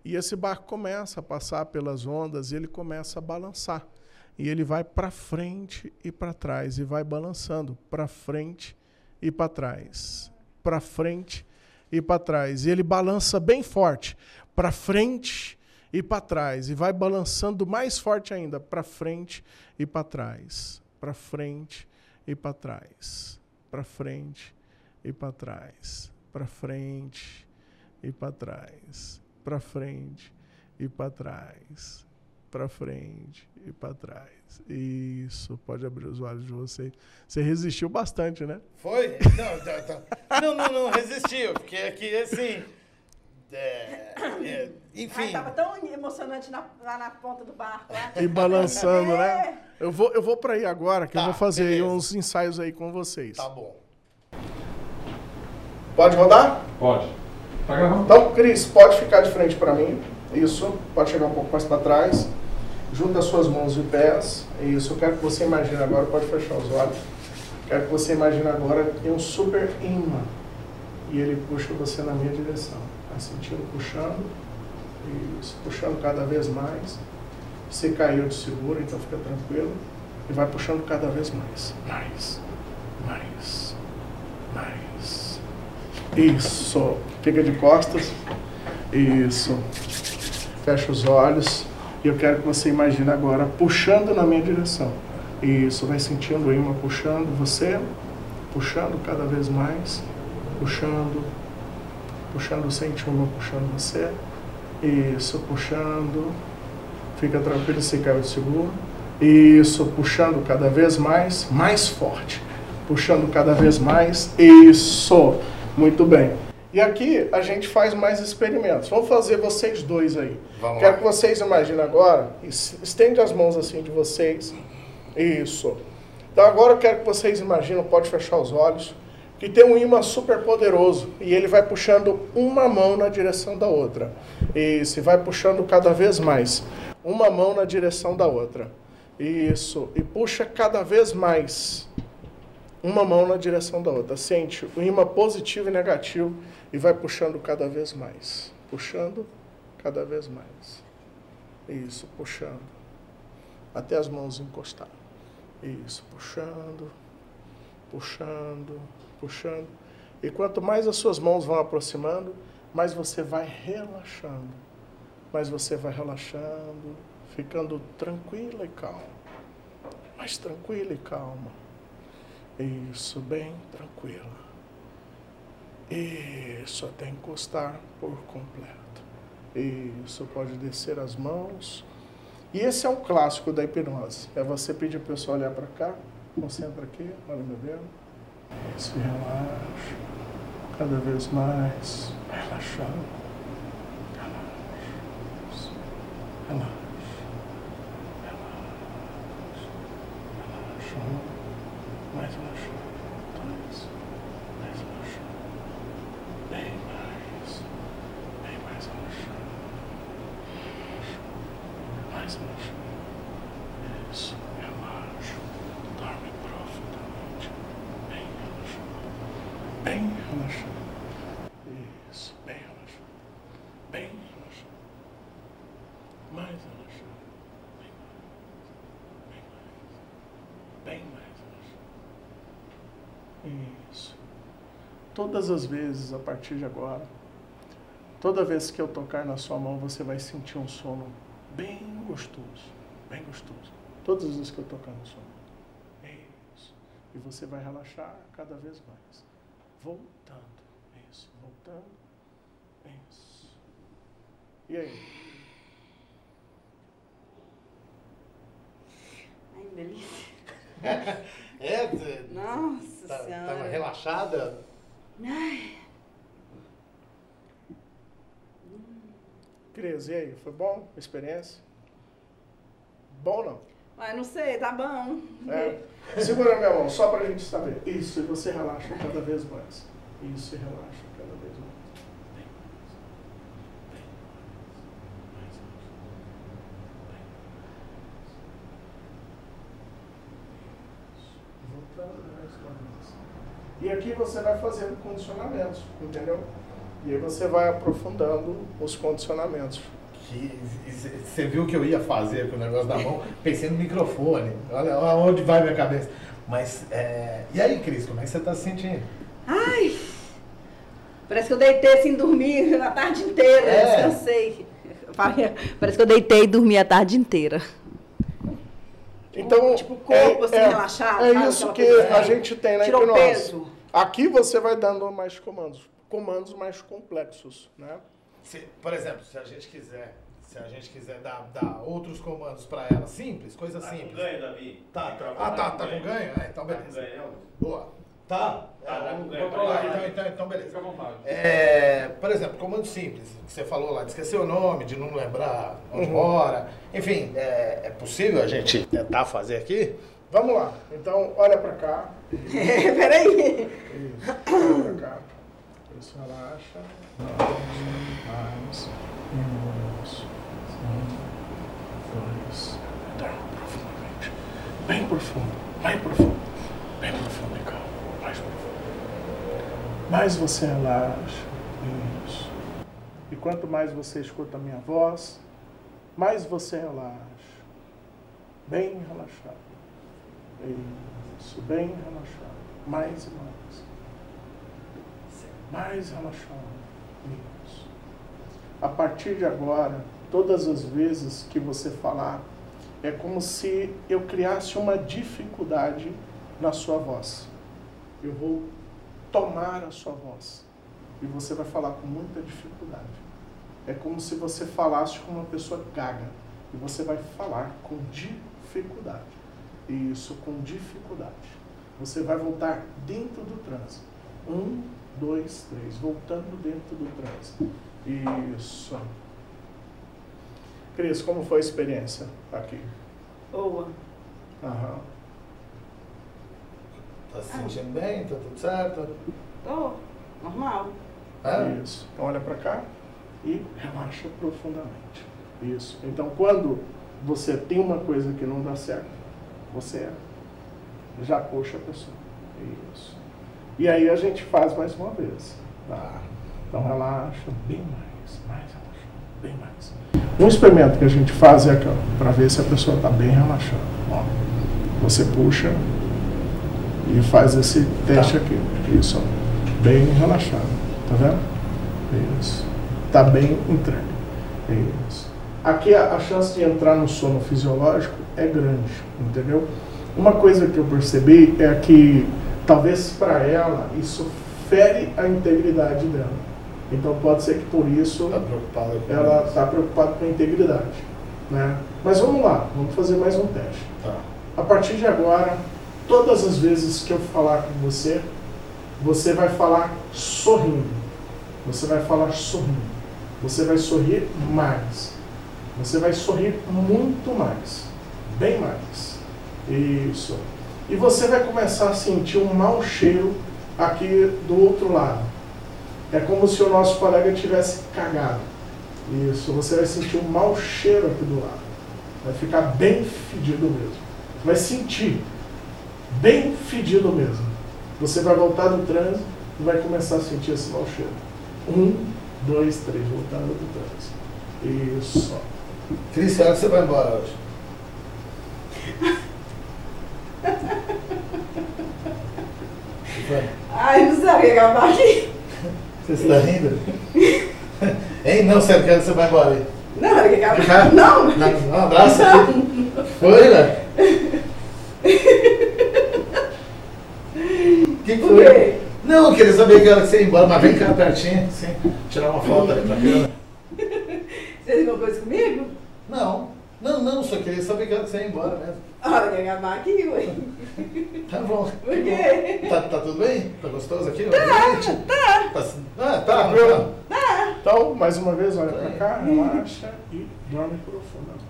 E esse barco começa a passar pelas ondas e ele começa a balançar. E ele vai para frente e para trás, e vai balançando para frente e para trás, para frente e para trás. E ele balança bem forte, para frente e para trás, e vai balançando mais forte ainda, para frente e para trás, para frente e para trás, para frente e para trás, para frente e para trás, para frente e para trás, para frente e para trás. Isso, pode abrir os olhos de vocês. Você resistiu bastante, né? Foi? Não, tá, tá. não, não, não, resistiu, porque aqui, assim, é, é, enfim. Ai, tava tão emocionante na- lá na ponta do barco. Lá. E balançando, É. né? Eu vou, eu vou para aí agora, que eu Tá, vou fazer beleza. uns ensaios aí com vocês. Tá bom. Pode rodar? Pode. Tá gravando? Então, Cris, pode ficar de frente para mim. Isso. Pode chegar um pouco mais para trás. Junta as suas mãos e pés. Isso. Eu quero que você imagine agora. Pode fechar os olhos. Quero que você imagine agora que tem um super imã. E ele puxa você na minha direção. Tá sentindo puxando. Isso. Puxando cada vez mais. Você caiu de seguro, então fica tranquilo. E vai puxando cada vez mais. Mais. Mais. Mais. Isso. Fica de costas. Isso. Fecha os olhos. E eu quero que você imagine agora puxando na minha direção. Isso. Vai sentindo o imã puxando você. Puxando cada vez mais. Puxando. Puxando, sente o puxando você. Isso. Puxando. Fica tranquilo, se caiu de seguro. Isso. Puxando cada vez mais. Mais forte. Puxando cada vez mais. Isso. Muito bem. E aqui a gente faz mais experimentos. Vamos fazer vocês dois aí. Vamos Quero lá. que vocês imaginem agora. es- Estende as mãos assim de vocês. Isso. Então agora eu quero que vocês imaginem, pode fechar os olhos, que tem um imã super poderoso e ele vai puxando uma mão na direção da outra. E vai puxando cada vez mais. Uma mão na direção da outra. Isso, e puxa cada vez mais uma mão na direção da outra. Sente o imã positivo e negativo e vai puxando cada vez mais. Puxando cada vez mais. Isso, puxando. Até as mãos encostar. Isso, puxando, puxando, puxando. E quanto mais as suas mãos vão aproximando, mais você vai relaxando. Mais você vai relaxando, ficando tranquila e calma. Mais tranquila e calma. Isso, bem tranquila. Isso, até encostar por completo. Isso, pode descer as mãos. E esse é um clássico da hipnose. É você pedir a pessoa olhar para cá, concentra aqui, olha meu dedo. Isso, relaxa. Cada vez mais. Relaxando. Relaxa. Isso. Relaxa. Relaxa. Relaxa. Mais relaxado. Dois. Mais relaxado. Bem mais. Bem mais relaxado. Mais relaxado. Isso. Relaxa. Dorme profundamente. Bem relaxado. Bem relaxado. Isso. Bem relaxado. Bem relaxado. Mais relaxado. Bem mais. Bem mais. Bem mais relaxado. Isso. Todas as vezes a partir de agora, toda vez que eu tocar na sua mão, você vai sentir um sono bem gostoso. Bem gostoso. Todas as vezes que eu tocar na sua mão. Isso. E você vai relaxar cada vez mais. Voltando. Isso. Voltando. Isso. E aí? Ai, delícia. É, Nossa tá- Senhora. tava relaxada? Cris, e aí? Foi bom a experiência? Bom ou não? Ai, não sei, tá bom. É. Segura minha mão, só pra gente saber. Isso, e você relaxa cada vez mais. Isso, e relaxa cada vez mais. Bem mais. Bem mais. Mais relaxa. Bem mais. Isso. Voltando mais uma vez. E aqui você vai fazendo condicionamentos, entendeu? E aí você vai aprofundando os condicionamentos. Você viu que eu ia fazer com o negócio da mão? Pensei no microfone. Olha aonde vai minha cabeça. Mas, é... e aí, Cris, como é que você tá se sentindo? Ai, parece que eu deitei assim, dormi a tarde inteira, É. descansei. Parece que eu deitei e dormi a tarde inteira. Então, Tipo, o corpo, assim, relaxado, É sabe? isso que coisa a assim, gente tem na tirou o hipnose. peso. Aqui você vai dando mais comandos, comandos mais complexos, né? Se- por exemplo, se a gente quiser, se a gente quiser dar, dar outros comandos pra ela, simples, coisa Tá com simples. ganho, Davi? Tá, tá. Ah, tá, com tá com ganho? Ah, então Tá com beleza. ganho? Boa. Tá? Tá, tá com ganho. Vamos lá, Vai, então, vai. então, então beleza. É, por exemplo, comando simples, que você falou lá, de esquecer o nome, de não lembrar onde mora. Enfim, é, é possível a gente tentar fazer aqui? Vamos lá. Então, olha pra cá. É, peraí. Isso. Relaxa. Mais. Isso. Um, dois. Dorme profundamente. Bem profundo. Bem profundo. Bem profundo e calmo. Mais profundo. Mais você relaxa. Isso. E quanto mais você escuta a minha voz, mais você relaxa. Bem relaxado. Isso, bem relaxado. Mais e mais. Mais relaxado. Isso. A partir de agora, todas as vezes que você falar, é como se eu criasse uma dificuldade na sua voz. Eu vou tomar a sua voz. E você vai falar com muita dificuldade. É como se você falasse com uma pessoa gaga. E você vai falar com dificuldade. Isso, com dificuldade. Você vai voltar dentro do transe. Um, dois, três. Voltando dentro do transe. Isso. Cris, como foi a experiência aqui? Boa. Aham. Tá se sentindo bem? Tá tudo certo? Tô. Normal. É? Isso. Então olha para cá e relaxa profundamente. Isso. Então quando você tem uma coisa que não dá certo, você já puxa a pessoa. Isso. E aí a gente faz mais uma vez. Tá? Então relaxa bem mais, mais relaxado, bem mais. Um experimento que a gente faz é aqui, para ver se a pessoa está bem relaxada. Ó, você puxa e faz esse teste aqui. Isso, ó. bem relaxado. Tá vendo? Isso. Tá bem entregue. Isso. Aqui a, a chance de entrar no sono fisiológico é grande, entendeu? Uma coisa que eu percebi é que talvez para ela isso fere a integridade dela. Então pode ser que por isso Tá ela está preocupada com a integridade. Né? Mas vamos lá, vamos fazer mais um teste. Tá. A partir de agora, todas as vezes que eu falar com você, você vai falar sorrindo. Você vai falar sorrindo. Você vai sorrir mais. Você vai sorrir muito mais. Bem mais. Isso. E você vai começar a sentir um mau cheiro aqui do outro lado. É como se o nosso colega tivesse cagado. Isso. Você vai sentir um mau cheiro aqui do lado. Vai ficar bem fedido mesmo. Vai sentir bem fedido mesmo. Você vai voltar do trânsito e vai começar a sentir esse mau cheiro. Um, dois, três, voltando do trânsito. Isso. Cris, hora que você vai embora hoje? Ai, não sabia acabar aqui. Você está rindo? Hein? Não, sério, que hora você vai embora aí? Não, era que acabar. Ficar? Não, Dá Um abraço aqui. Foi, né? O que, que foi? Não, eu queria saber que hora que você ia embora, mas vem cá pertinho, assim, tirar uma foto aí pra câmera. Você fez alguma coisa comigo? Não, não, não, só queria saber que você ia embora mesmo. A hora que acabar aqui, ué. Tá bom. Por quê? Tá, tá tudo bem? Tá gostoso aqui? Tá, tá. Ah, tá, Tranquilo? tá. Então, mais uma vez, olha para cá, relaxa e dorme profundamente.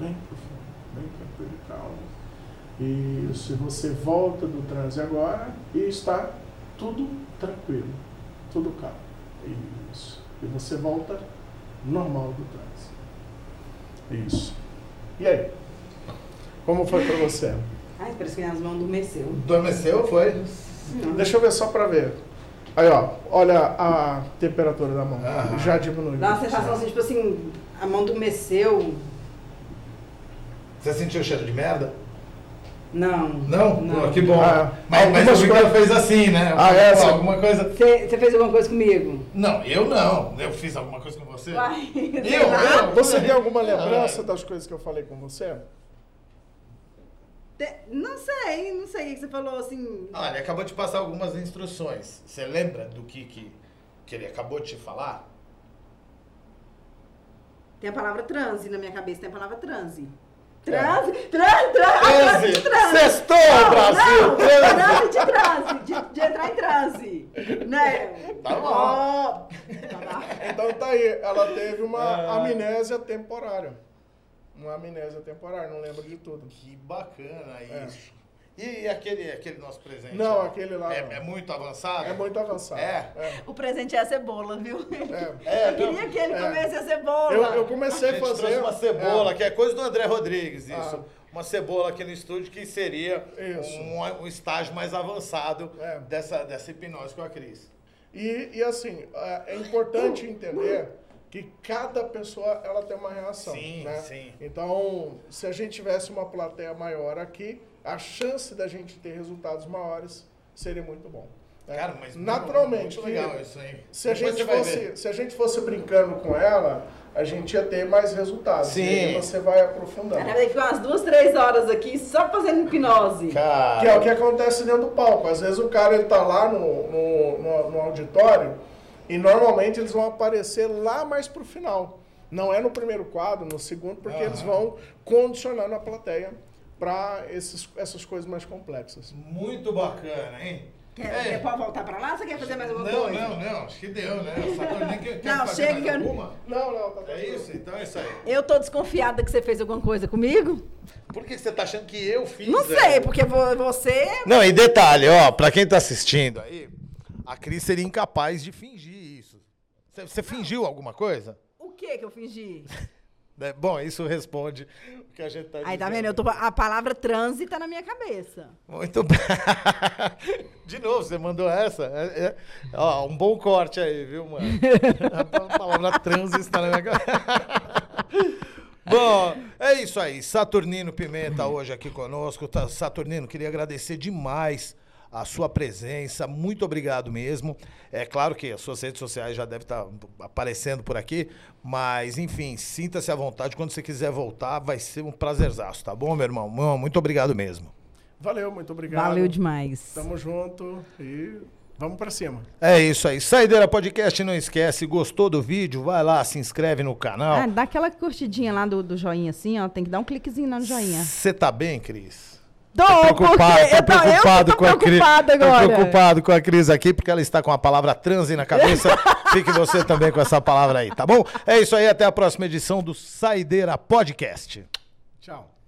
Bem profundo, bem tranquilo e calmo. Isso, e você volta do transe agora e está tudo tranquilo, tudo calmo. Isso. E você volta normal do transe. Isso. E aí? Como foi para você? Ai, parece que minhas mãos adormeceu. Adormeceu, foi? Não. Deixa eu ver só para ver. Aí, ó, olha a temperatura da mão. Aham. Já diminuiu. Dá uma sensação assim, tipo assim, a mão adormeceu. Você sentiu o cheiro de merda? Não. Não? Não. Pô, que bom. Ah, mas mas Miguel coisas- fez assim, né? Ah, é, sim. Alguma coisa... Você fez alguma coisa comigo? Não, eu não. Eu fiz alguma coisa com você? Uai, Eu? lá. eu? Você tem alguma Ah, lembrança das coisas que eu falei com você? Não sei, não sei o que você falou assim. Olha, ele acabou de passar algumas instruções. Você lembra do que, que, que ele acabou de te falar? Tem a palavra transe na minha cabeça, tem a palavra transe. É. Transe, transe, transe, Transe! transe. Sextou, Não, Brasil! Não, Transe! de transe, de, de entrar em transe. Né? Tá bom. Tá. Então tá aí, ela teve uma Ah. amnésia temporária. Uma amnésia temporária, não lembra de tudo. Que bacana É. E aquele, aquele nosso presente? Não, aquele lá É, é muito avançado? É muito avançado. É? O presente é a cebola, viu? É. É, Eu queria que ele É. comesse a cebola. Eu, eu comecei A a fazer. uma cebola, é. que é coisa do André Rodrigues, isso. Ah. Uma cebola aqui no estúdio que seria um, um estágio mais avançado É. dessa, dessa hipnose com a Cris. E, e assim, é é importante entender que cada pessoa ela tem uma reação. Sim, né? sim. Então, se a gente tivesse uma plateia maior aqui, a chance da gente ter resultados maiores seria muito bom. né? Cara, mas naturalmente, muito legal que isso aí. Se a, Depois gente fosse, se a gente fosse brincando com ela, a gente ia ter mais resultados. Sim. E aí você vai aprofundando. Cara, ficar umas duas, três horas aqui só fazendo hipnose. Cara, Que é o que acontece dentro do palco. Às vezes o cara ele tá lá no, no, no- no auditório e normalmente eles vão aparecer lá mais pro final. Não é no primeiro quadro, no segundo, porque eles vão condicionando a plateia para essas coisas mais complexas. muito bacana, hein? Quer, É. quer pode voltar pra lá? Você quer fazer mais alguma Não, coisa? não, não, acho que deu, né? Quer, quer Não, chega mais que eu- alguma? Não, não, tá É isso? Então é isso aí. Eu tô desconfiada que você fez alguma coisa comigo. Por que você tá achando que eu fiz? Não é? sei, porque vo- você. Não, e detalhe, ó, pra quem tá assistindo aí, a Cris seria incapaz de fingir isso. Você, você fingiu alguma coisa? O que que eu fingi? Né? Bom, isso responde o que a gente tá Aí tá dizendo. vendo? Eu tô, a palavra transe tá na minha cabeça. Muito bem. De novo, você mandou essa? É- é- Ó, um bom corte aí, viu, mano? A palavra trans está na minha cabeça. Bom, é isso aí. Saturnino Pimenta hoje aqui conosco. Tá, Saturnino, queria agradecer demais a sua presença. Muito obrigado mesmo. É claro que as suas redes sociais já devem estar aparecendo por aqui, mas enfim, sinta-se à vontade. Quando você quiser voltar, vai ser um prazerzaço, tá bom, meu irmão? Muito obrigado mesmo. Valeu, muito obrigado. Valeu demais. Tamo junto e vamos pra cima. É isso aí. Saideira Podcast, não esquece. Gostou do vídeo? Vai lá, se inscreve no canal. Ah, dá aquela curtidinha lá do, do joinha assim, ó. Tem que dar um cliquezinho lá no joinha. Você tá bem, Cris? Tô, preocupado, porque tô eu tô, eu que tô com a Cris. preocupada Tô agora. preocupado com a Cris aqui, porque ela está com a palavra transe na cabeça. Fique você também com essa palavra aí, tá bom? É isso aí, até a próxima edição do Saideira Podcast. Tchau.